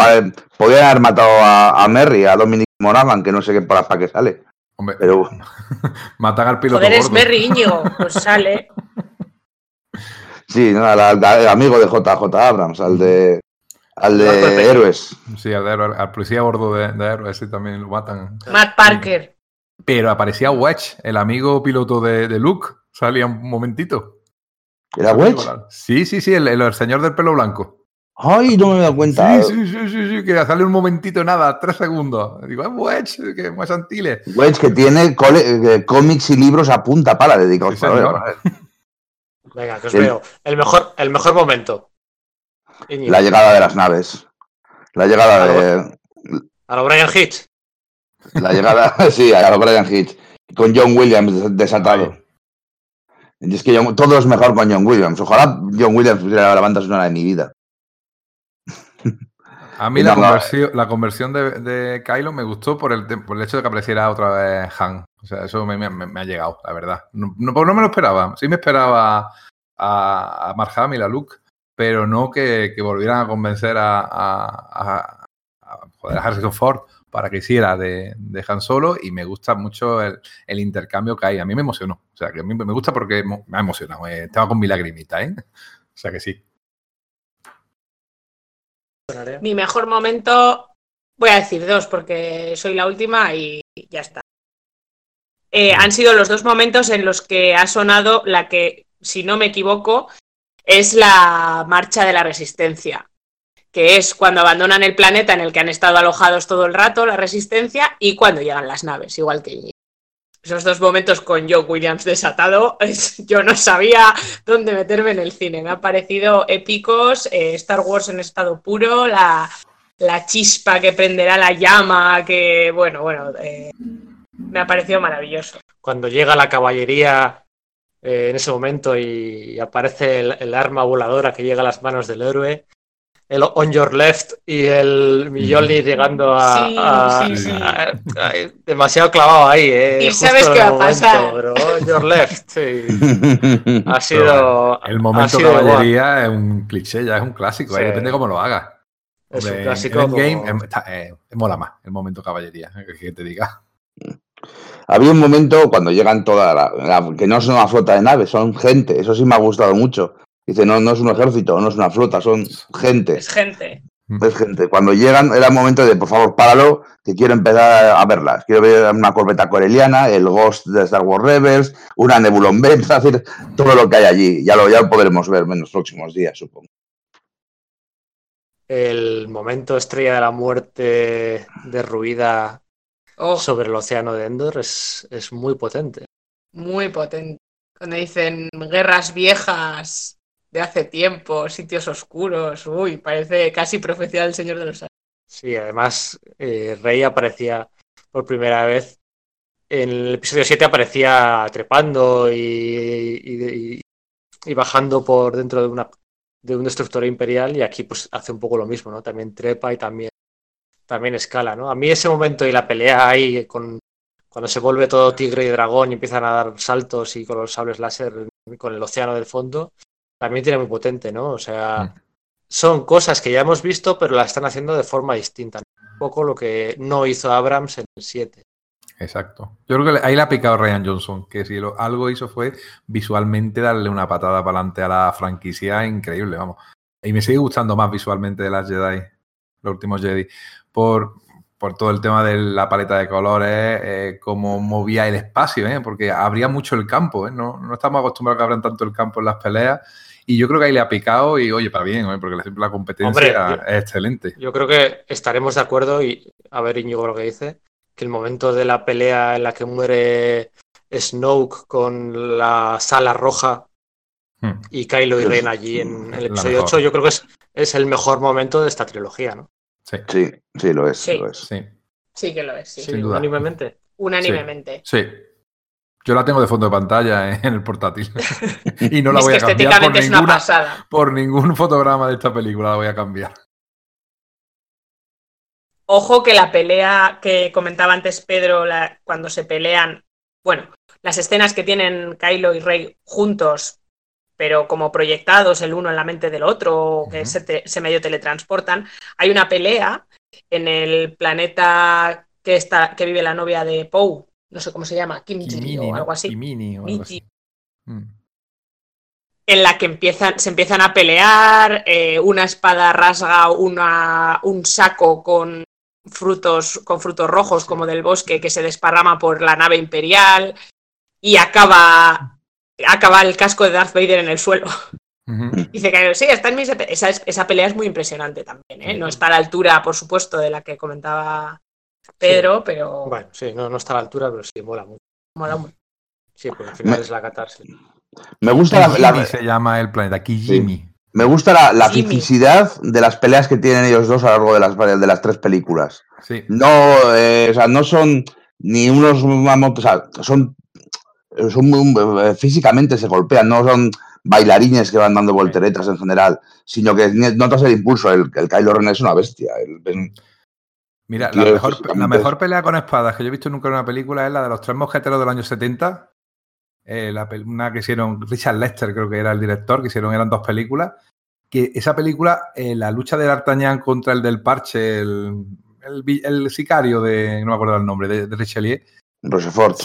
podrían haber matado a, a Merry, a Dominic Monaghan, que no sé qué para, para qué sale. Hombre, pero... matan al piloto. Joder, es Merry Íñigo, pues sale. Sí, no, al, amigo de JJ Abrams, al de. Al de Héroes. Sí, al, de, al policía gordo de, de, Héroes, sí, también lo matan. Matt Parker. Pero aparecía Wedge, el amigo piloto de, de Luke, salía un momentito. ¿Era Wedge? Sí, sí, sí, el, el señor del pelo blanco. Ay, no me he dado cuenta. Sí, sí, sí, sí, sí, que sale un momentito, nada, tres segundos. Digo, es Wedge, que más antile. Wedge que tiene eh, cómics y libros a punta pala dedicados Sí, a señor. Venga, que os veo. El mejor, el mejor momento. La llegada de las naves. La llegada Ah, de. A lo Brian Hitch. La llegada, sí, a lo Brian Hitch. Con John Williams des- desatado. Y es que John- todo es mejor con John Williams. Ojalá John Williams fuera la banda sonora de mi vida. A mí la, conversión, la conversión de, de Kylo me gustó por el, por el hecho de que apareciera otra vez Han. O sea, eso me, me- me ha llegado, la verdad. No, no, pues no me lo esperaba. Sí me esperaba a, a Mark Hamill, a Luke, pero no que, que volvieran a convencer a, a, a- joder, a Harrison Ford para que hiciera de, de Han Solo y me gusta mucho el, el intercambio que hay. A mí me emocionó. O sea, que a mí me gusta porque me ha emocionado. Eh, estaba con mi lagrimita, ¿eh? O sea que sí. Mi mejor momento, voy a decir dos porque soy la última y ya está. Eh, han sido los dos momentos en los que ha sonado la que, si no me equivoco, es la marcha de la resistencia, que es cuando abandonan el planeta en el que han estado alojados todo el rato, la resistencia, y cuando llegan las naves, igual que. Esos dos momentos con Joe Williams desatado, es- yo no sabía dónde meterme en el cine. Me han parecido épicos, eh, Star Wars en estado puro, la, la chispa que prenderá la llama, que bueno, bueno, eh, me ha parecido maravilloso. Cuando llega la caballería eh, en ese momento y aparece el arma voladora que llega a las manos del héroe. El On Your Left y el Mjolnir llegando a, Sí, a- sí, sí. a- a- demasiado clavado ahí, eh, Y justo sabes qué va a pasar. pero On Your Left, sí. Ha sido. El momento sido caballería es un cliché, ya es un clásico, Sí. ahí depende cómo lo hagas. Es un clásico en Endgame como- em, está- eh, mola más el momento caballería, eh, que, te diga. Había un momento cuando llegan toda la, la- que no son una flota de naves, son gente. Eso sí me ha gustado mucho. Dice, no, no es un ejército, no es una flota, son gente. Es gente. Es gente. Cuando llegan era el momento de, por favor, páralo, que quiero empezar a verlas. Quiero ver una corbeta coreliana, el Ghost de Star Wars Rebels, una Nebulon B, es decir, todo lo que hay allí. Ya lo, ya lo podremos ver en los próximos días, supongo. el momento estrella de la muerte derruida Oh, sobre el océano de Endor es, es muy potente. muy potente. Cuando dicen guerras viejas de hace tiempo, sitios oscuros, uy, parece casi profecía del Señor de los Anillos. Sí, además eh, Rey aparecía por primera vez. En el episodio 7 aparecía trepando y, y- y- bajando por dentro de una de un destructor imperial y aquí pues hace un poco lo mismo, ¿no? También trepa y también, también escala, ¿no? A mí ese momento y la pelea ahí con cuando se vuelve todo tigre y dragón y empiezan a dar saltos y con los sables láser con el océano del fondo, también tiene muy potente, ¿no? O sea, Mm. son cosas que ya hemos visto, pero las están haciendo de forma distinta. Un poco lo que no hizo Abrams en el 7. Exacto. Yo creo que ahí le ha picado Ryan Johnson, que si lo- algo hizo fue visualmente darle una patada para adelante a la franquicia increíble, vamos. Y me sigue gustando más visualmente de las Jedi, los últimos Jedi, por, por todo el tema de la paleta de colores, eh, cómo movía el espacio, ¿eh? porque abría mucho el campo, ¿eh? no, no estamos acostumbrados a que abran tanto el campo en las peleas. Y yo creo que ahí le ha picado y, oye, para bien, ¿eh? porque la, competencia Hombre, yo- es excelente. Yo creo que estaremos de acuerdo y a ver Íñigo lo que dice, que el momento de la pelea en la que muere Snoke con la sala roja Hmm. y Kylo y Ren allí en el episodio mejor. 8, yo creo que es, es el mejor momento de esta trilogía, ¿no? Sí, Sí, sí, lo es. Sí. Lo es. sí, Sí que lo es, sí. Unánimemente. Unánimemente. sí. Yo la tengo de fondo de pantalla en el portátil. y no la es voy que a cambiar por es una pasada. por ningún fotograma de esta película la voy a cambiar. Ojo que la pelea que comentaba antes Pedro, la- cuando se pelean, bueno, las escenas que tienen Kylo y Rey juntos, pero como proyectados el uno en la mente del otro, que Ujú. se, te- se medio teletransportan, hay una pelea en el planeta que, está, que vive la novia de Poe, no sé cómo se llama, Kimchi Kimini, o algo así, Kimini o algo así. Mm. en la que empiezan, se empiezan a pelear, eh, una espada rasga una, un saco con frutos, con frutos rojos como del bosque que se desparrama por la nave imperial y acaba acaba el casco de Darth Vader en el suelo. Dice que sí, está en mis... Esa, es- esa pelea es muy impresionante también, ¿eh? No está a la altura, por supuesto, de la que comentaba Pedro, pero Bueno, sí, no, no está a la altura, pero sí, mola mucho. mola mucho. Sí, porque al final Me- es la catarsis. Me gusta la, la- se llama el planeta, Kijimi. me gusta la, la de las peleas que tienen ellos dos a lo largo de las, de las tres películas. Sí. No, eh, o sea, no son ni unos o sea, son, son muy- eh, físicamente se golpean, no son bailarines que van dando volteretas en general, sino que notas el impulso. El, el Kylo Ren es una bestia. el- el- Mira, la mejor, la pelea con espadas que yo he visto nunca en una película es la de los tres mosqueteros del año 70. Eh, la una que hicieron, Richard Lester creo que era el director, que hicieron, eran dos películas. Que esa película, eh, la lucha de D'Artagnan contra el del parche, el, el sicario de, no me acuerdo el nombre, de, de Richelieu, Rochefort.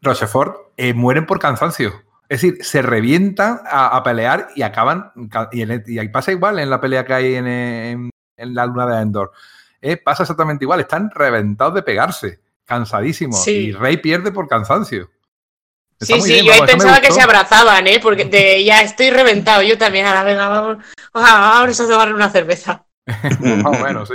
Rochefort, eh, mueren por cansancio. Es decir, se revientan a, a pelear y acaban. ca- Y, en y ahí pasa igual en la pelea que hay en, en- en la luna de Endor. Eh, pasa exactamente igual. Están reventados de pegarse, cansadísimos. Sí. Y Rey pierde por cansancio. Está Sí, sí, bien, yo ahí pensaba que se abrazaban, ¿eh? Porque de, ya estoy reventado, yo también. Ahora, venga, vamos, ah, vamos a tomar una cerveza. Más o menos, sí.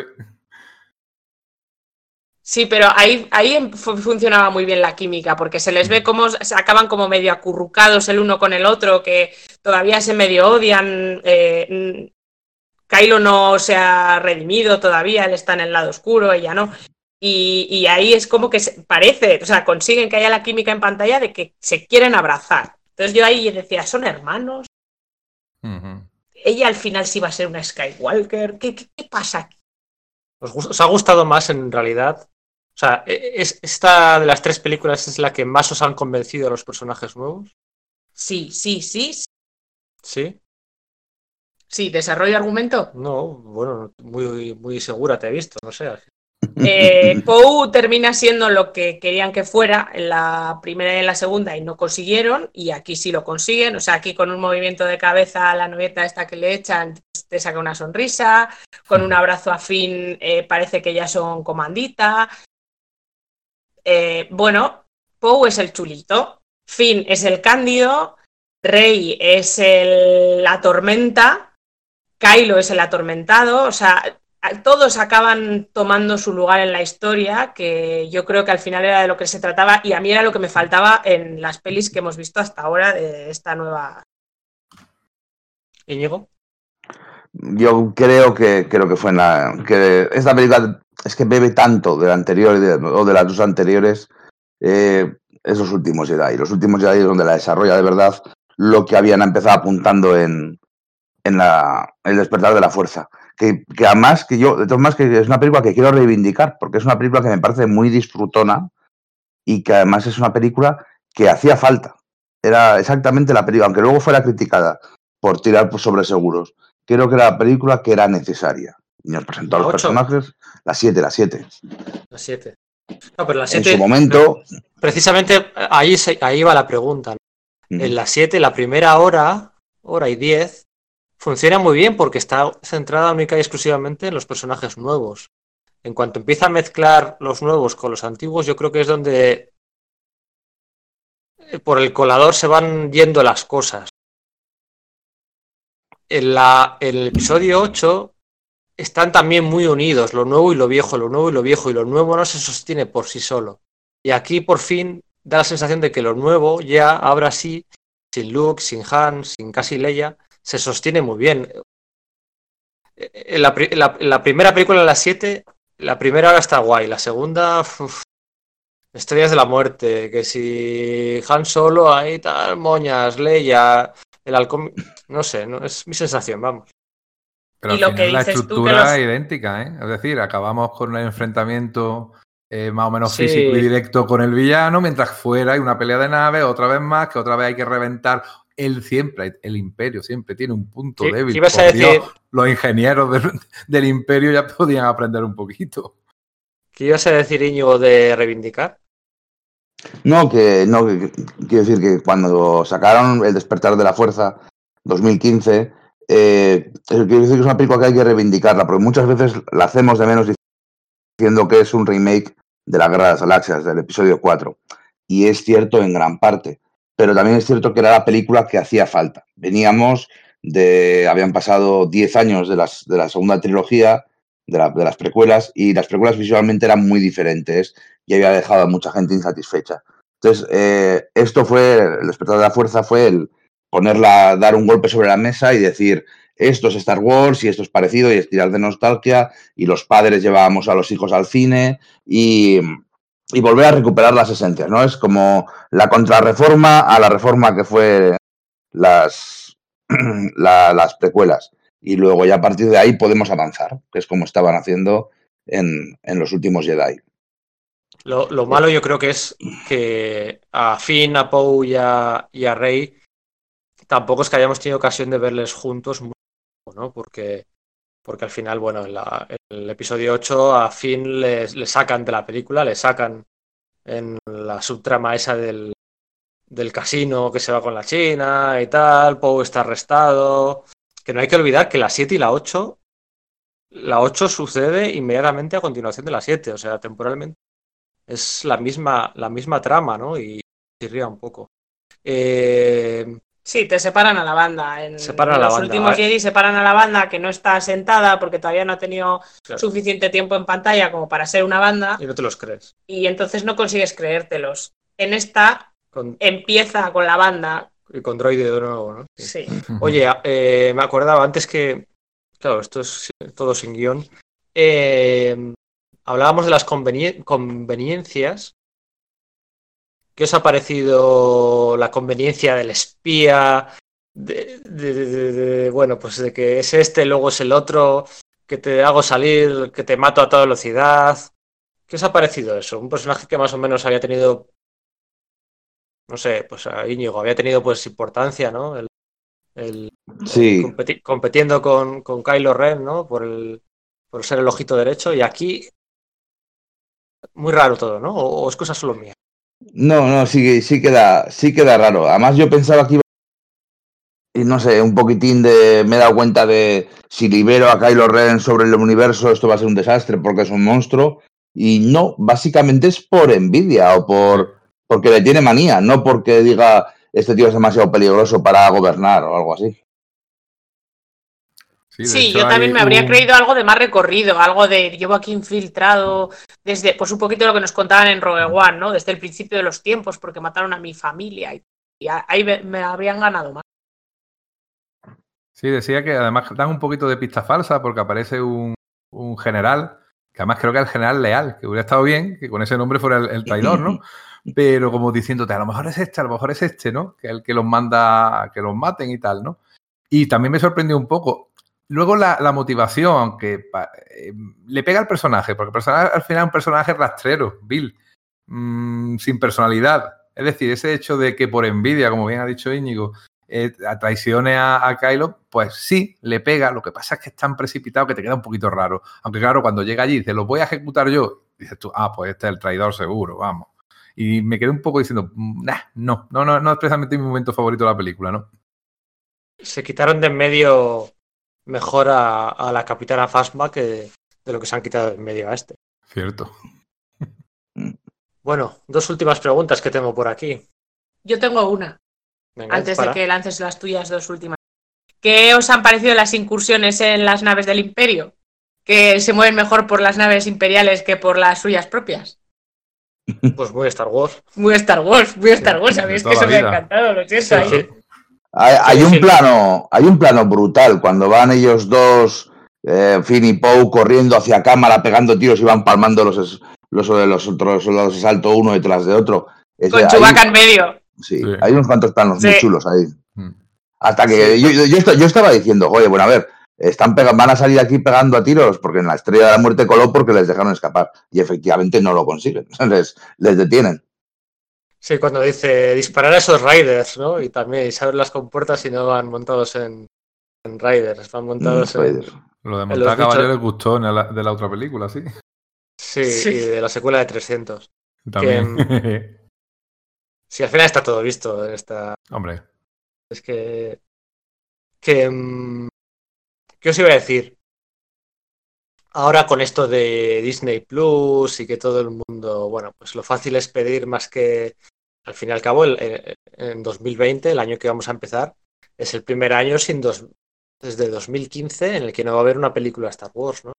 Sí, pero ahí, ahí em- fu- funcionaba muy bien la química, porque se les ve cómo se acaban como medio acurrucados el uno con el otro, que todavía se medio odian. eh, mm, Kylo no se ha redimido todavía, él está en el lado oscuro, ella no. Y, y ahí es como que se- parece, o sea, consiguen que haya la química en pantalla de que se quieren abrazar. Entonces yo ahí decía, ¿son hermanos? Ella al final sí va a ser una Skywalker. ¿Qué, qué, qué pasa aquí? ¿Os, ha gustado más en realidad? O sea, e- es, esta de las tres películas es la que más os han convencido a los personajes nuevos. Sí, sí, sí, sí. ¿Sí? Sí, desarrollo argumento. No, bueno, muy, muy segura te he visto, no sé. Eh, Poe termina siendo lo que querían que fuera en la primera y en la segunda y no consiguieron, y aquí sí lo consiguen. O sea, aquí con un movimiento de cabeza a la novieta esta que le echan, te saca una sonrisa, con un abrazo a Finn eh, parece que ya son comandita. Eh, bueno, Poe es el chulito, Finn es el cándido, Rey es el- la tormenta, Kylo es el atormentado, o sea, todos acaban tomando su lugar en la historia, que yo creo que al final era de lo que se trataba y a mí era lo que me faltaba en las pelis que hemos visto hasta ahora de esta nueva. Íñigo. Yo creo que creo que fue en la que esta película es que bebe tanto de la anterior de- o de las dos anteriores eh, esos últimos Jedi. Los últimos Jedi es donde la desarrolla de verdad lo que habían empezado apuntando en, en la, el despertar de la fuerza. Que, que además que yo, de todas maneras, que es una película que quiero reivindicar, porque es una película que me parece muy disfrutona y que además es una película que hacía falta. Era exactamente la película, aunque luego fuera criticada por tirar por sobre seguros. Creo que era la película que era necesaria. Y nos presentó a los ocho. personajes, las siete, las siete. La 7. No, pero la En 7. su momento, Precisamente ahí, se- ahí va la pregunta. ¿no? En la 7, la primera hora, hora y 10, funciona muy bien porque está centrada única y exclusivamente en los personajes nuevos. En cuanto empieza a mezclar los nuevos con los antiguos, yo creo que es donde eh, por el colador se van yendo las cosas. En, la, en el episodio 8 están también muy unidos, lo nuevo y lo viejo, lo nuevo y lo viejo, y lo nuevo no se sostiene por sí solo. Y aquí por fin da la sensación de que lo nuevo ya, ahora sí, sin Luke, sin Han, sin casi Leia, se sostiene muy bien. En la, la- primera película, en la 7, la primera hora está guay, la segunda, uf, estrellas de la muerte, que si Han Solo, ahí tal, moñas, Leia, el halcón, no sé, no, es mi sensación, vamos. Pero Y lo que la dices tú, que estructura los- idéntica, ¿eh? Es decir, acabamos con un enfrentamiento eh, más o menos Sí. físico y directo con el villano, mientras fuera hay una pelea de naves, otra vez más, que otra vez hay que reventar. Él siempre, el imperio siempre tiene un punto ¿Qué- débil. ibas a decir? Dios, los ingenieros del, del imperio ya podían aprender un poquito. ¿Qué ibas a decir, Íñigo, de reivindicar? no, que no, que- que- quiero decir que cuando sacaron El despertar de la fuerza 2015, eh, quiero decir que es una película que hay que reivindicarla, porque muchas veces la hacemos de menos diciendo que es un remake de la Guerra de las Galaxias, del episodio 4. Y es cierto en gran parte. Pero también es cierto que era la película que hacía falta. Veníamos de, habían pasado 10 años de, las, de la segunda trilogía, de, de, las precuelas, y las precuelas visualmente eran muy diferentes y había dejado a mucha gente insatisfecha. Entonces, eh, esto fue, el despertar de la fuerza fue el ponerla, dar un golpe sobre la mesa y decir, esto es Star Wars y esto es parecido y estirar de nostalgia y los padres llevábamos a los hijos al cine y, y volver a recuperar las esencias, ¿no? Es como la contrarreforma a la reforma que fue las, la, las precuelas. Y luego ya a partir de ahí podemos avanzar, que es como estaban haciendo en, en los últimos Jedi. Lo, lo, malo yo creo que es que a Finn, a Poe y a, y a Rey tampoco es que hayamos tenido ocasión de verles juntos, ¿no? Porque, porque al final, bueno, en, la, el episodio 8 a Finn le, sacan de la película, le sacan en la subtrama esa del, del casino que se va con la China y tal, Poe está arrestado. Que no hay que olvidar que la 7 y la 8, la 8 sucede inmediatamente a continuación de la 7, o sea, temporalmente es la misma, la misma trama, ¿no? Y ría un poco. Eh, Sí, te separan a la banda. En, separan en a la los banda, últimos. Jedi separan a la banda que no está sentada porque todavía no ha tenido Claro. suficiente tiempo en pantalla como para ser una banda y no te los crees. y entonces no consigues creértelos. En esta Con, empieza con la banda. y con Droide de nuevo, ¿no? Sí. Oye, eh, me acordaba antes que, claro, esto es todo sin guion. Eh, hablábamos de las conveni- conveniencias. ¿Qué os ha parecido la conveniencia del espía? De, de- de- de- de- bueno, pues de que es este, luego es el otro, que te hago salir, que te mato a toda velocidad. ¿Qué os ha parecido eso? Un personaje que más o menos había tenido, no sé, pues a Íñigo, había tenido pues importancia, ¿no? El, el- Sí, competi- competiendo con, con Kylo Ren, ¿no? Por el por ser el ojito derecho. Y aquí muy raro todo, ¿no? O, o es cosa solo mía. No, no, sí, sí, queda, sí queda raro. Además, yo pensaba que iba. Y no sé, un poquitín de. Me he dado cuenta de si libero a Kylo Ren sobre el universo, esto va a ser un desastre porque es un monstruo. Y no, básicamente es por envidia o por. porque le tiene manía, no porque diga este tío es demasiado peligroso para gobernar o algo así. Sí, yo también me habría creído algo de más recorrido, algo de llevo aquí infiltrado desde, pues un poquito lo que nos contaban en Rogue One, ¿no? Desde el principio de los tiempos, porque mataron a mi familia y, y ahí me, me habrían ganado más. Sí, decía que además dan un poquito de pista falsa porque aparece un, un general, que además creo que es el general leal, que hubiera estado bien que con ese nombre fuera el, el traidor, ¿no? Pero como diciéndote, a lo mejor es este, a lo mejor es este, ¿no? Que es el que los manda a que los maten y tal, ¿no? Y también me sorprendió un poco. Luego la, motivación, pa- eh, le pega al personaje, porque el personaje al final es un personaje rastrero, Bill, mm, sin personalidad. Es decir, ese hecho de que por envidia, como bien ha dicho Íñigo, eh, a Kylo, pues sí, le pega. Lo que pasa es que es tan precipitado que te queda un poquito raro. Aunque claro, cuando llega allí y dice, lo voy a ejecutar yo, dices tú, ah, pues este es el traidor seguro, vamos. Y me quedé un poco diciendo, "Mm, nah, no, no, no, no es precisamente mi momento favorito de la película, ¿no? Se quitaron de en medio mejor a, a la capitana Fasma que de lo que se han quitado en medio a este. Cierto. Bueno, dos últimas preguntas que tengo por aquí. Yo tengo una, Venga, antes de que lances las tuyas dos últimas. ¿Qué os han parecido las incursiones en las naves del Imperio? Que se mueven mejor por las naves imperiales que por las suyas propias. Pues muy Star Wars. Muy Star Wars, muy Star Wars. de A mí es toda que eso me ha encantado, lo siento. Sí. Hay, hay un plano, hay un plano brutal cuando van ellos dos, eh, Finn y Poe, corriendo hacia cámara, pegando tiros y van palmando los, es- los, los otros soldados de salto uno detrás de otro. Con Chewbacca en medio. sí, Sí. hay unos cuantos planos muy chulos ahí. Mm. Hasta que yo, yo, yo esta- yo estaba diciendo, oye, bueno, a ver, están van a salir aquí pegando a tiros porque en la estrella de la muerte coló porque les dejaron escapar. Y efectivamente no lo consiguen, les, les detienen. Sí, cuando dice disparar a esos Riders, ¿no? Y también y se abren las compuertas y no van montados en, en Riders, van montados Mm, en. Raiders. Lo de En montar caballo les gustó en la, de la otra película, sí. Sí, Sí. y de la secuela de 300. También. Sí, al final está todo visto. Está... Hombre, Es que. que mm, ¿Qué os iba a decir? Ahora con esto de Disney Plus y que todo el mundo, bueno, pues lo fácil es pedir más que, al fin y al cabo, el, en 2020, el año que vamos a empezar, es el primer año sin dos, desde 2015 en el que no va a haber una película Star Wars, ¿no?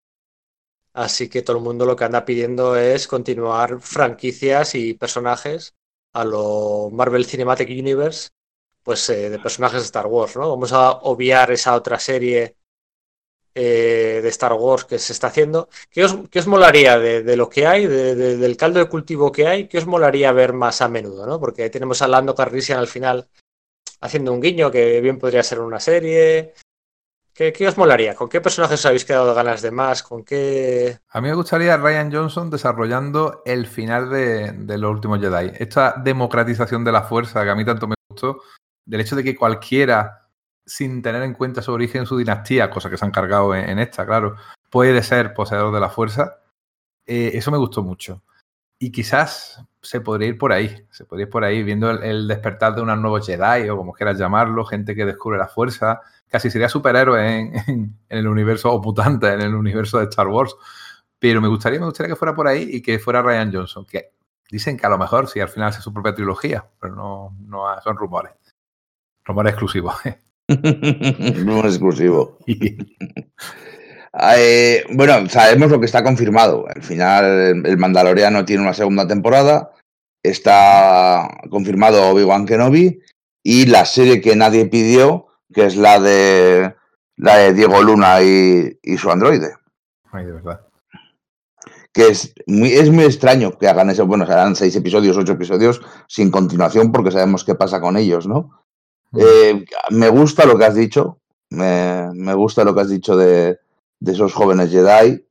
Así que todo el mundo lo que anda pidiendo es continuar franquicias y personajes a lo Marvel Cinematic Universe, pues eh, de personajes de Star Wars, ¿no? Vamos a obviar esa otra serie eh, de Star Wars que se está haciendo. ¿Qué os, qué os molaría de, de, lo que hay, de, de, del caldo de cultivo que hay? ¿Qué os molaría ver más a menudo, ¿no? Porque tenemos a Lando Calrissian al final haciendo un guiño que bien podría ser una serie. ¿Qué, ¿Qué, os molaría? ¿Con qué personajes os habéis quedado ganas de más? ¿Con qué...? A mí me gustaría Ryan Johnson desarrollando el final de, de, los últimos Jedi. Esta democratización de la fuerza que a mí tanto me gustó, del hecho de que cualquiera, sin tener en cuenta su origen, su dinastía, cosa que se han cargado en, esta, claro, puede ser poseedor de la fuerza. Eh, eso me gustó mucho. Y quizás se podría ir por ahí, se podría ir por ahí, viendo el, despertar de unos nuevos Jedi, o como quieras llamarlo, gente que descubre la fuerza, casi sería superhéroe en, el universo, o en el universo de Star Wars. Pero me gustaría, me gustaría que fuera por ahí y que fuera Ryan Johnson, que dicen que a lo mejor sí al final hace su propia trilogía, pero no, no son rumores. Rumores exclusivos. Rumores exclusivo. eh, bueno, sabemos lo que está confirmado. Al final, el Mandaloriano tiene una segunda temporada. Está confirmado Obi-Wan Kenobi. Y la serie que nadie pidió, que es la de la de Diego Luna y, y su androide. Ay, de verdad. Que es muy, es muy extraño que hagan eso. Bueno, serán seis episodios, ocho episodios sin continuación, porque sabemos qué pasa con ellos, ¿no? Eh, me gusta lo que has dicho. Me, gusta lo que has dicho de, esos jóvenes Jedi.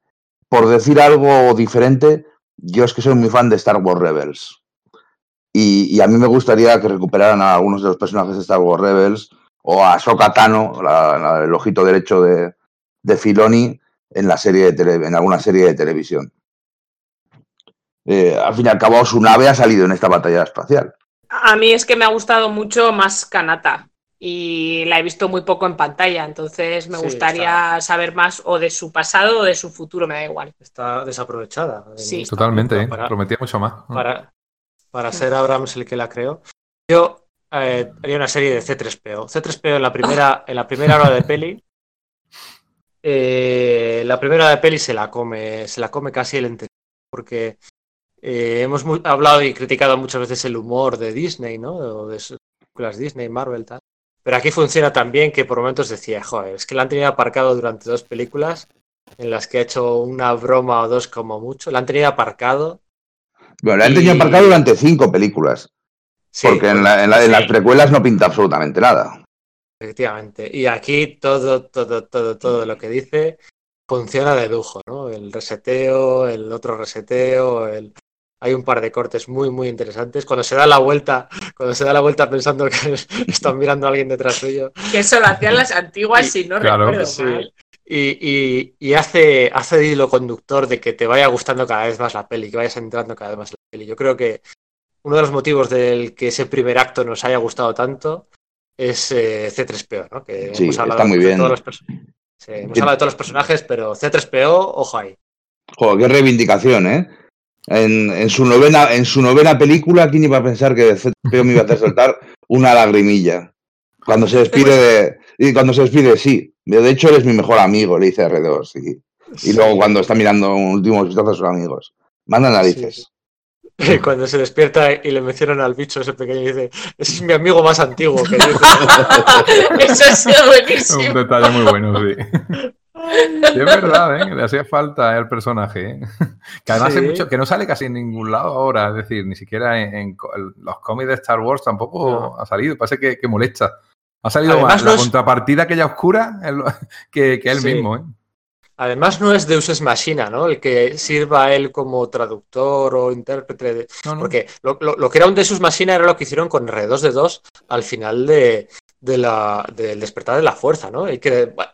Por decir algo diferente, yo es que soy muy fan de Star Wars Rebels. Y, a mí me gustaría que recuperaran a algunos de los personajes de Star Wars Rebels o a Sokatano, la, la, el ojito derecho de, de Filoni, en, la serie de tele, en alguna serie de televisión. Eh, al fin y al cabo, su nave ha salido en esta batalla espacial. A mí es que me ha gustado mucho más Kanata y la he visto muy poco en pantalla, entonces me sí, gustaría está. saber más o de su pasado o de su futuro, me da igual. Está desaprovechada. Sí, totalmente, ¿eh? para, prometía mucho más. Para, para ser Abrams el que la creó. Yo eh, haría una serie de C3PO. C3PO en la primera, en la primera hora de peli. Eh, la primera hora de peli se la come, se la come casi el entero. Porque eh, hemos muy, hablado y criticado muchas veces el humor de Disney, ¿no? O de películas Disney, Marvel, tal. Pero aquí funciona tan bien que por momentos decía, joder, es que la han tenido aparcado durante dos películas en las que ha hecho una broma o dos como mucho. La han tenido aparcado. Bueno, la han tenido y... aparcado durante cinco películas. Sí, porque en, la, en, la, en sí. las precuelas no pinta absolutamente nada. Efectivamente. Y aquí todo, todo, todo, todo lo que dice funciona de lujo, ¿no? El reseteo, el otro reseteo, el, hay un par de cortes muy, muy interesantes. Cuando se da la vuelta, cuando se da la vuelta pensando que están mirando a alguien detrás suyo. Que eso lo hacían las antiguas, y, si no claro, recuerdo sí. mal. Y, y, y, hace, hace de hilo conductor de que te vaya gustando cada vez más la peli, que vayas entrando cada vez más la peli. Yo creo que uno de los motivos del que ese primer acto nos haya gustado tanto es eh, C3PO, ¿no? Que sí, hemos hablado está muy bien. De todos los sí, hemos hablado de todos los personajes, pero C3PO, ojo ahí. Joder, qué reivindicación, ¿eh? En, en, su novena, en su novena película, ¿quién iba a pensar que C3PO me iba a hacer soltar una lagrimilla? Cuando se despide de. Y cuando se despide, sí. De hecho, eres mi mejor amigo, le dice R2. Y, y luego cuando está mirando un último vistazo a sus amigos. Manda narices. Sí. Y cuando se despierta y le mencionan al bicho ese pequeño y dice, ese es mi amigo más antiguo. Que Eso ha sido buenísimo. Un detalle muy bueno, sí. Sí, es verdad, ¿eh? le hacía falta el personaje. ¿eh? Que además sí. mucho, que no sale casi en ningún lado ahora, es decir, ni siquiera en, en los cómics de Star Wars tampoco no. ha salido, parece que, que, molesta. Ha salido más la es... contrapartida aquella oscura que, que él sí. mismo. ¿eh? Además no es Deus Ex Machina, ¿no? El que sirva a él como traductor o intérprete. De... No, no. Porque lo, lo, lo, que era un Deus Ex Machina era lo que hicieron con R2D2 al final de, de la, del despertar de la fuerza, ¿no? Y que, bueno,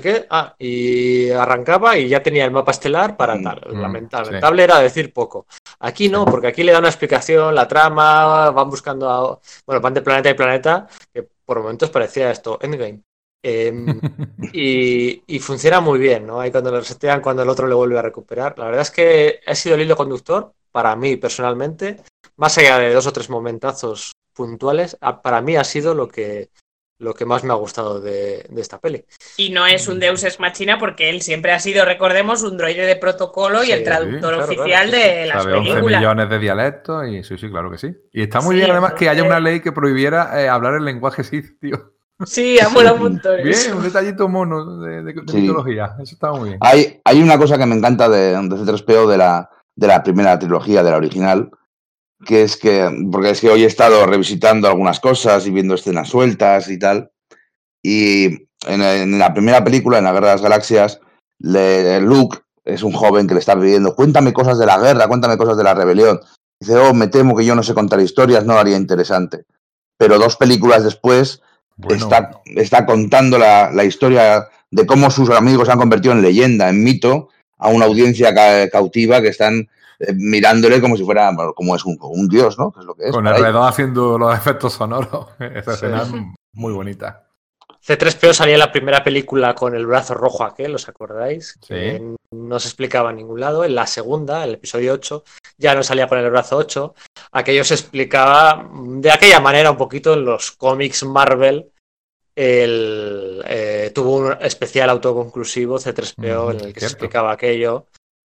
¿qué? Ah, y arrancaba y ya tenía el mapa estelar para mm, tal. Mm, lamentable, lamentable sí. era decir poco. Aquí no, porque aquí le da una explicación, la trama, van buscando a. Bueno, van de planeta y planeta, que por momentos parecía esto, Endgame. Eh, y, y, funciona muy bien, ¿no? Ahí cuando lo resetean, cuando el otro le vuelve a recuperar. La verdad es que ha sido el hilo conductor para mí personalmente, más allá de dos o tres momentazos puntuales, para mí ha sido lo que, lo que más me ha gustado de, de esta peli. Y no es un Deus Ex Machina porque él siempre ha sido, recordemos, un droide de protocolo y el traductor claro, oficial claro, sí, de las Sabe 11 películas. millones de dialectos y sí, sí, claro que sí. Y está muy Sí, bien además que haya una ley que prohibiera eh, hablar el lenguaje Sith, tío. Sí, molado un montón. Bien, un detallito mono de, de- de Sí. mitología. Eso está muy bien. Hay, hay una cosa que me encanta de, de C3PO de la, de la primera trilogía, de la original, que es que, porque es que hoy he estado revisitando algunas cosas y viendo escenas sueltas y tal, y en, en la primera película, en la Guerra de las Galaxias, le- Luke es un joven que le está pidiendo, cuéntame cosas de la guerra, cuéntame cosas de la rebelión. Dice, oh, me temo que yo no sé contar historias, no lo haría interesante. Pero dos películas después Bueno, está, está contando la, la historia de cómo sus amigos se han convertido en leyenda, en mito, a una audiencia ca- cautiva que están eh, mirándole como si fuera, bueno, como es un, un dios, ¿no? Que es lo que es. con el. R2 haciendo los efectos sonoros. Esa Sí. escena es muy bonita. C3PO salía en la primera película con el brazo rojo aquel, ¿os acordáis? Sí. Que no se explicaba en ningún lado. En la segunda, el episodio 8, ya no salía con el brazo 8. Aquello se explicaba de aquella manera un poquito en los cómics Marvel. El, eh, tuvo un especial autoconclusivo C3PO Mm, en el que se explicaba aquello,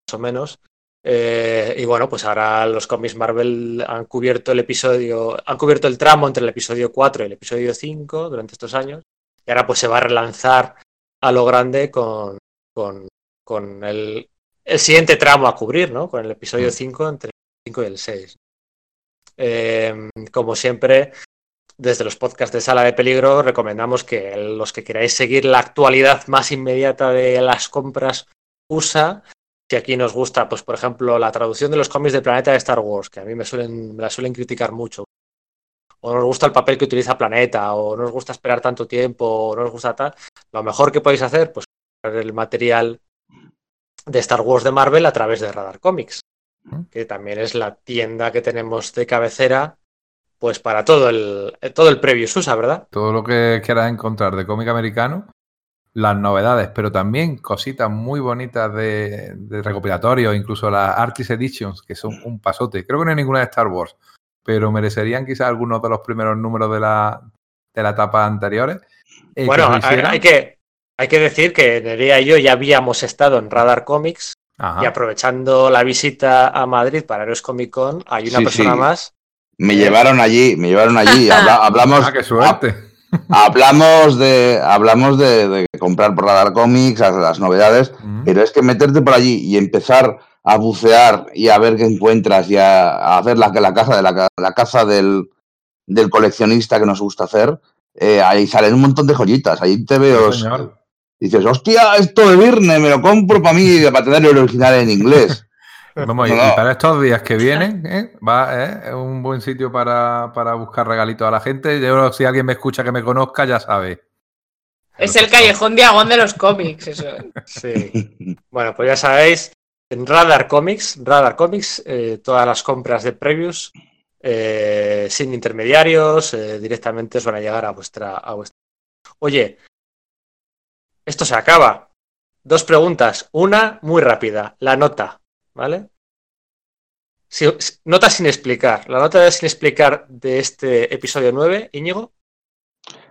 más o menos. Eh, y bueno, pues ahora los cómics Marvel han cubierto el episodio, han cubierto el tramo entre el episodio 4 y el episodio 5 durante estos años. Y ahora pues se va a relanzar a lo grande con, con, con el, el siguiente tramo a cubrir, ¿no? Con el episodio Mm. 5 entre el 5 y el 6. Eh, como siempre, desde los podcasts de Sala de Peligro, recomendamos que los que queráis seguir la actualidad más inmediata de las compras USA, si aquí nos gusta, pues por ejemplo, la traducción de los cómics del planeta de Star Wars, que a mí me suelen, me la suelen criticar mucho. O nos gusta el papel que utiliza Planeta, o no nos gusta esperar tanto tiempo, o no nos gusta tal. Lo mejor que podéis hacer, pues comprar el material de Star Wars de Marvel a través de Radar Comics, que también es la tienda que tenemos de cabecera, pues para todo el, todo el previo USA, ¿verdad? Todo lo que quieras encontrar de cómic americano, las novedades, pero también cositas muy bonitas de, de recopilatorio, incluso las Artist Editions, que son un pasote. Creo que no hay ninguna de Star Wars, pero merecerían quizás algunos de los primeros números de la, de la etapa anteriores. eh, bueno, hay, que, hay que decir que Nerea y yo ya habíamos estado en Radar Comics Ajá. y aprovechando la visita a Madrid para Eros Comic Con, hay una Sí, persona sí. más. Me llevaron allí, me llevaron allí. habla- hablamos, Ah, qué suerte. Hablamos de, hablamos de, de comprar por Radar Comics, las, las novedades, pero es que meterte por allí y empezar a bucear y a ver qué encuentras y a, a hacer la, la caza de la, la caza del, del coleccionista que nos gusta hacer, eh, ahí salen un montón de joyitas. Ahí te veo. Sí. Dices, hostia, esto de Virne, me lo compro para mí para tener el original en inglés. Vamos, y, No, y no. para estos días que vienen, ¿eh? va, ¿eh? es un buen sitio para, para buscar regalitos a la gente. Yo, si alguien me escucha que me conozca, ya sabe. Es el callejón diagón de los cómics, eso. Sí. Bueno, pues ya sabéis, en Radar Comics, Radar Comics, eh, todas las compras de previews eh, sin intermediarios, eh, directamente os van a llegar a vuestra, a vuestra. Oye, esto se acaba. Dos preguntas. Una muy rápida. La nota, ¿vale? Si- nota sin explicar. La nota sin explicar de este episodio 9, Íñigo.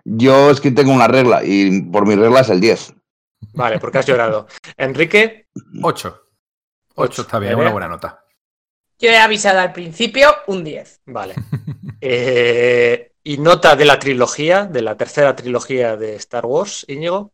Yo es que tengo una regla y por mi regla es el 10. Vale, porque has llorado. Enrique, 8. 8 Ocho. está bien, una buena nota. Yo he avisado al principio un 10. Vale. Eh, y nota de la trilogía, de la tercera trilogía de Star Wars, Íñigo.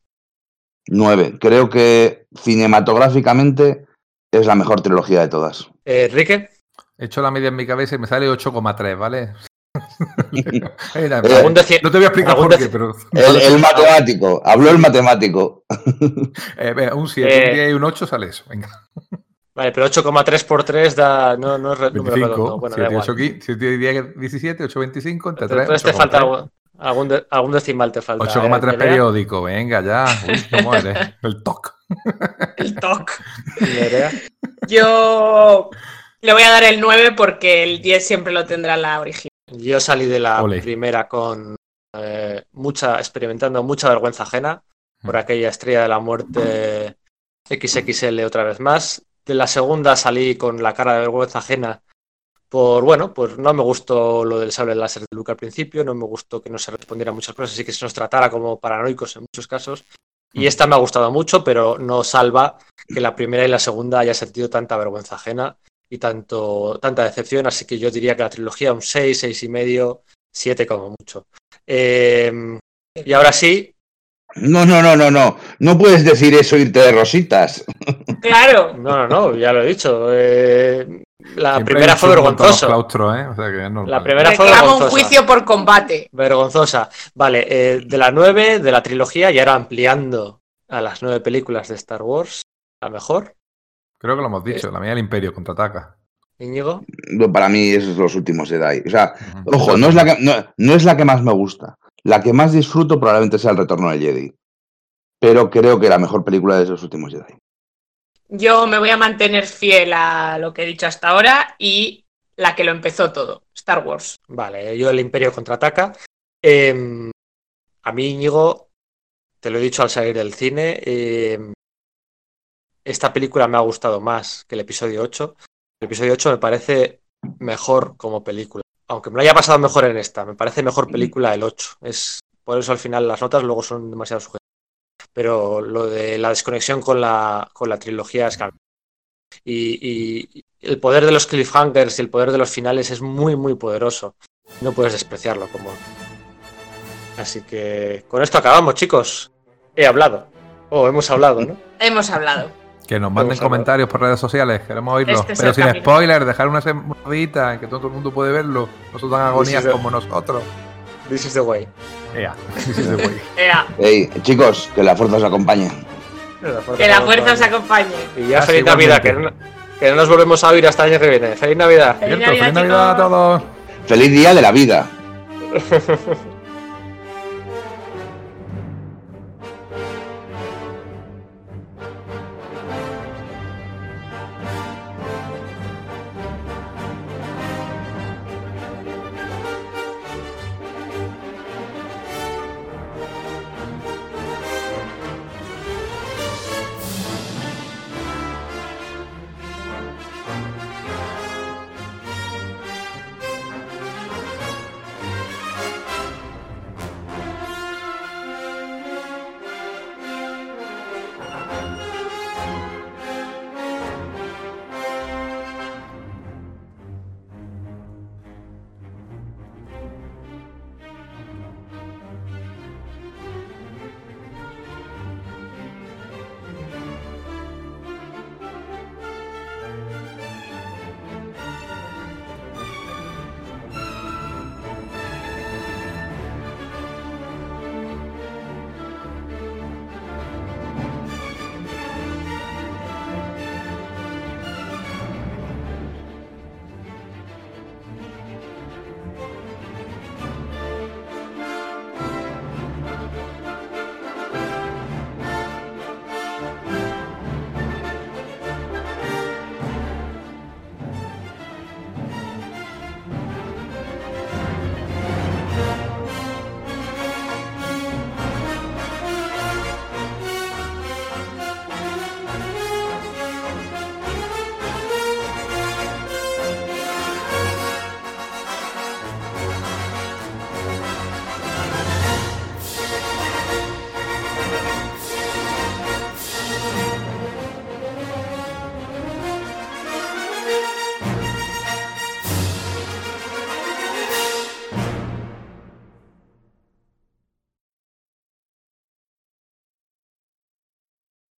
9. Creo que cinematográficamente es la mejor trilogía de todas. Eh, Enrique, He hecho la media en mi cabeza y me sale 8,3, ¿vale? Mira, Eh, algún deci- no te voy a explicar algún por qué, deci- pero El, el matemático, habló el matemático. eh, venga, un 7, Eh, un 10 y un 8 sale eso. Venga. Vale, pero 8,3 por 3 da. No, no es re- número 25, redondo. Bueno, da 7, igual. 8, 7, 10, 17, 8, 25, entre 3. Entonces te falta algo- algún, de- algún decimal te falta. 8,3 ¿eh, Nerea? periódico, venga ya. Uy, cómo eres. El TOC. El TOC. Yo le voy a dar el 9 porque el 10 siempre lo tendrá la original. Yo salí de la Ole. primera con eh, mucha, experimentando mucha vergüenza ajena por Mm. aquella estrella de la muerte XXL otra vez más. De la segunda salí con la cara de vergüenza ajena Por bueno, pues no me gustó lo del sable láser de Luke al principio, no me gustó que no se respondiera a muchas cosas, así que se nos tratara como paranoicos en muchos casos. Y esta me ha gustado mucho, pero no salva que la primera y la segunda haya sentido tanta vergüenza ajena y tanto, tanta decepción, así que yo diría que la trilogía un 6, 6 y medio, 7 como mucho. Eh, y ahora sí, No, no, no, no, no. No puedes decir eso, irte de rositas. Claro. no, no, no, ya lo he dicho. eh, la Siempre primera fue de vergonzosa. claustros, ¿eh? O sea que es normal. La primera fue Reclamo un vergonzosa. juicio por combate. Vergonzosa. Vale, eh, de la 9, de la trilogía, y ahora ampliando a las nueve películas de Star Wars, la mejor. Creo que lo hemos dicho. La mía del Imperio contraataca. Íñigo. Para mí, esos son los últimos Jedi. O sea, ojo, no es, la que, no, no es la que más me gusta. La que más disfruto probablemente sea El Retorno del Jedi. Pero creo que la mejor película de esos últimos Jedi. Yo me voy a mantener fiel a lo que he dicho hasta ahora y la que lo empezó todo, Star Wars. Vale, yo el Imperio contraataca. Eh, a mí, Íñigo, te lo he dicho al salir del cine, eh, esta película me ha gustado más que el episodio 8. El episodio 8 me parece mejor como película. Aunque me lo haya pasado mejor en esta, me parece mejor película el 8. Es, por eso al final las notas luego son demasiado sujetas. Pero lo de la desconexión con la, con la trilogía es. Y, y el poder de los cliffhangers y el poder de los finales es muy, muy poderoso. No puedes despreciarlo como. Así que con esto acabamos, chicos. He hablado. Oh, hemos hablado, ¿no? Hemos hablado. Que nos manden comentarios por redes sociales, queremos oírlos. Este Pero sin camino. spoilers, dejar una semanita en que todo el mundo puede verlo. No son tan agonías como nosotros. This is the way. Ea. Ea, Ey, chicos, que la fuerza os acompañe. que la fuerza os acompañe. Y ya feliz Navidad, que no, que no nos volvemos a oír hasta el año que viene. Feliz Navidad. Feliz Cierto, Navidad, feliz Navidad a todos. Feliz día de la vida.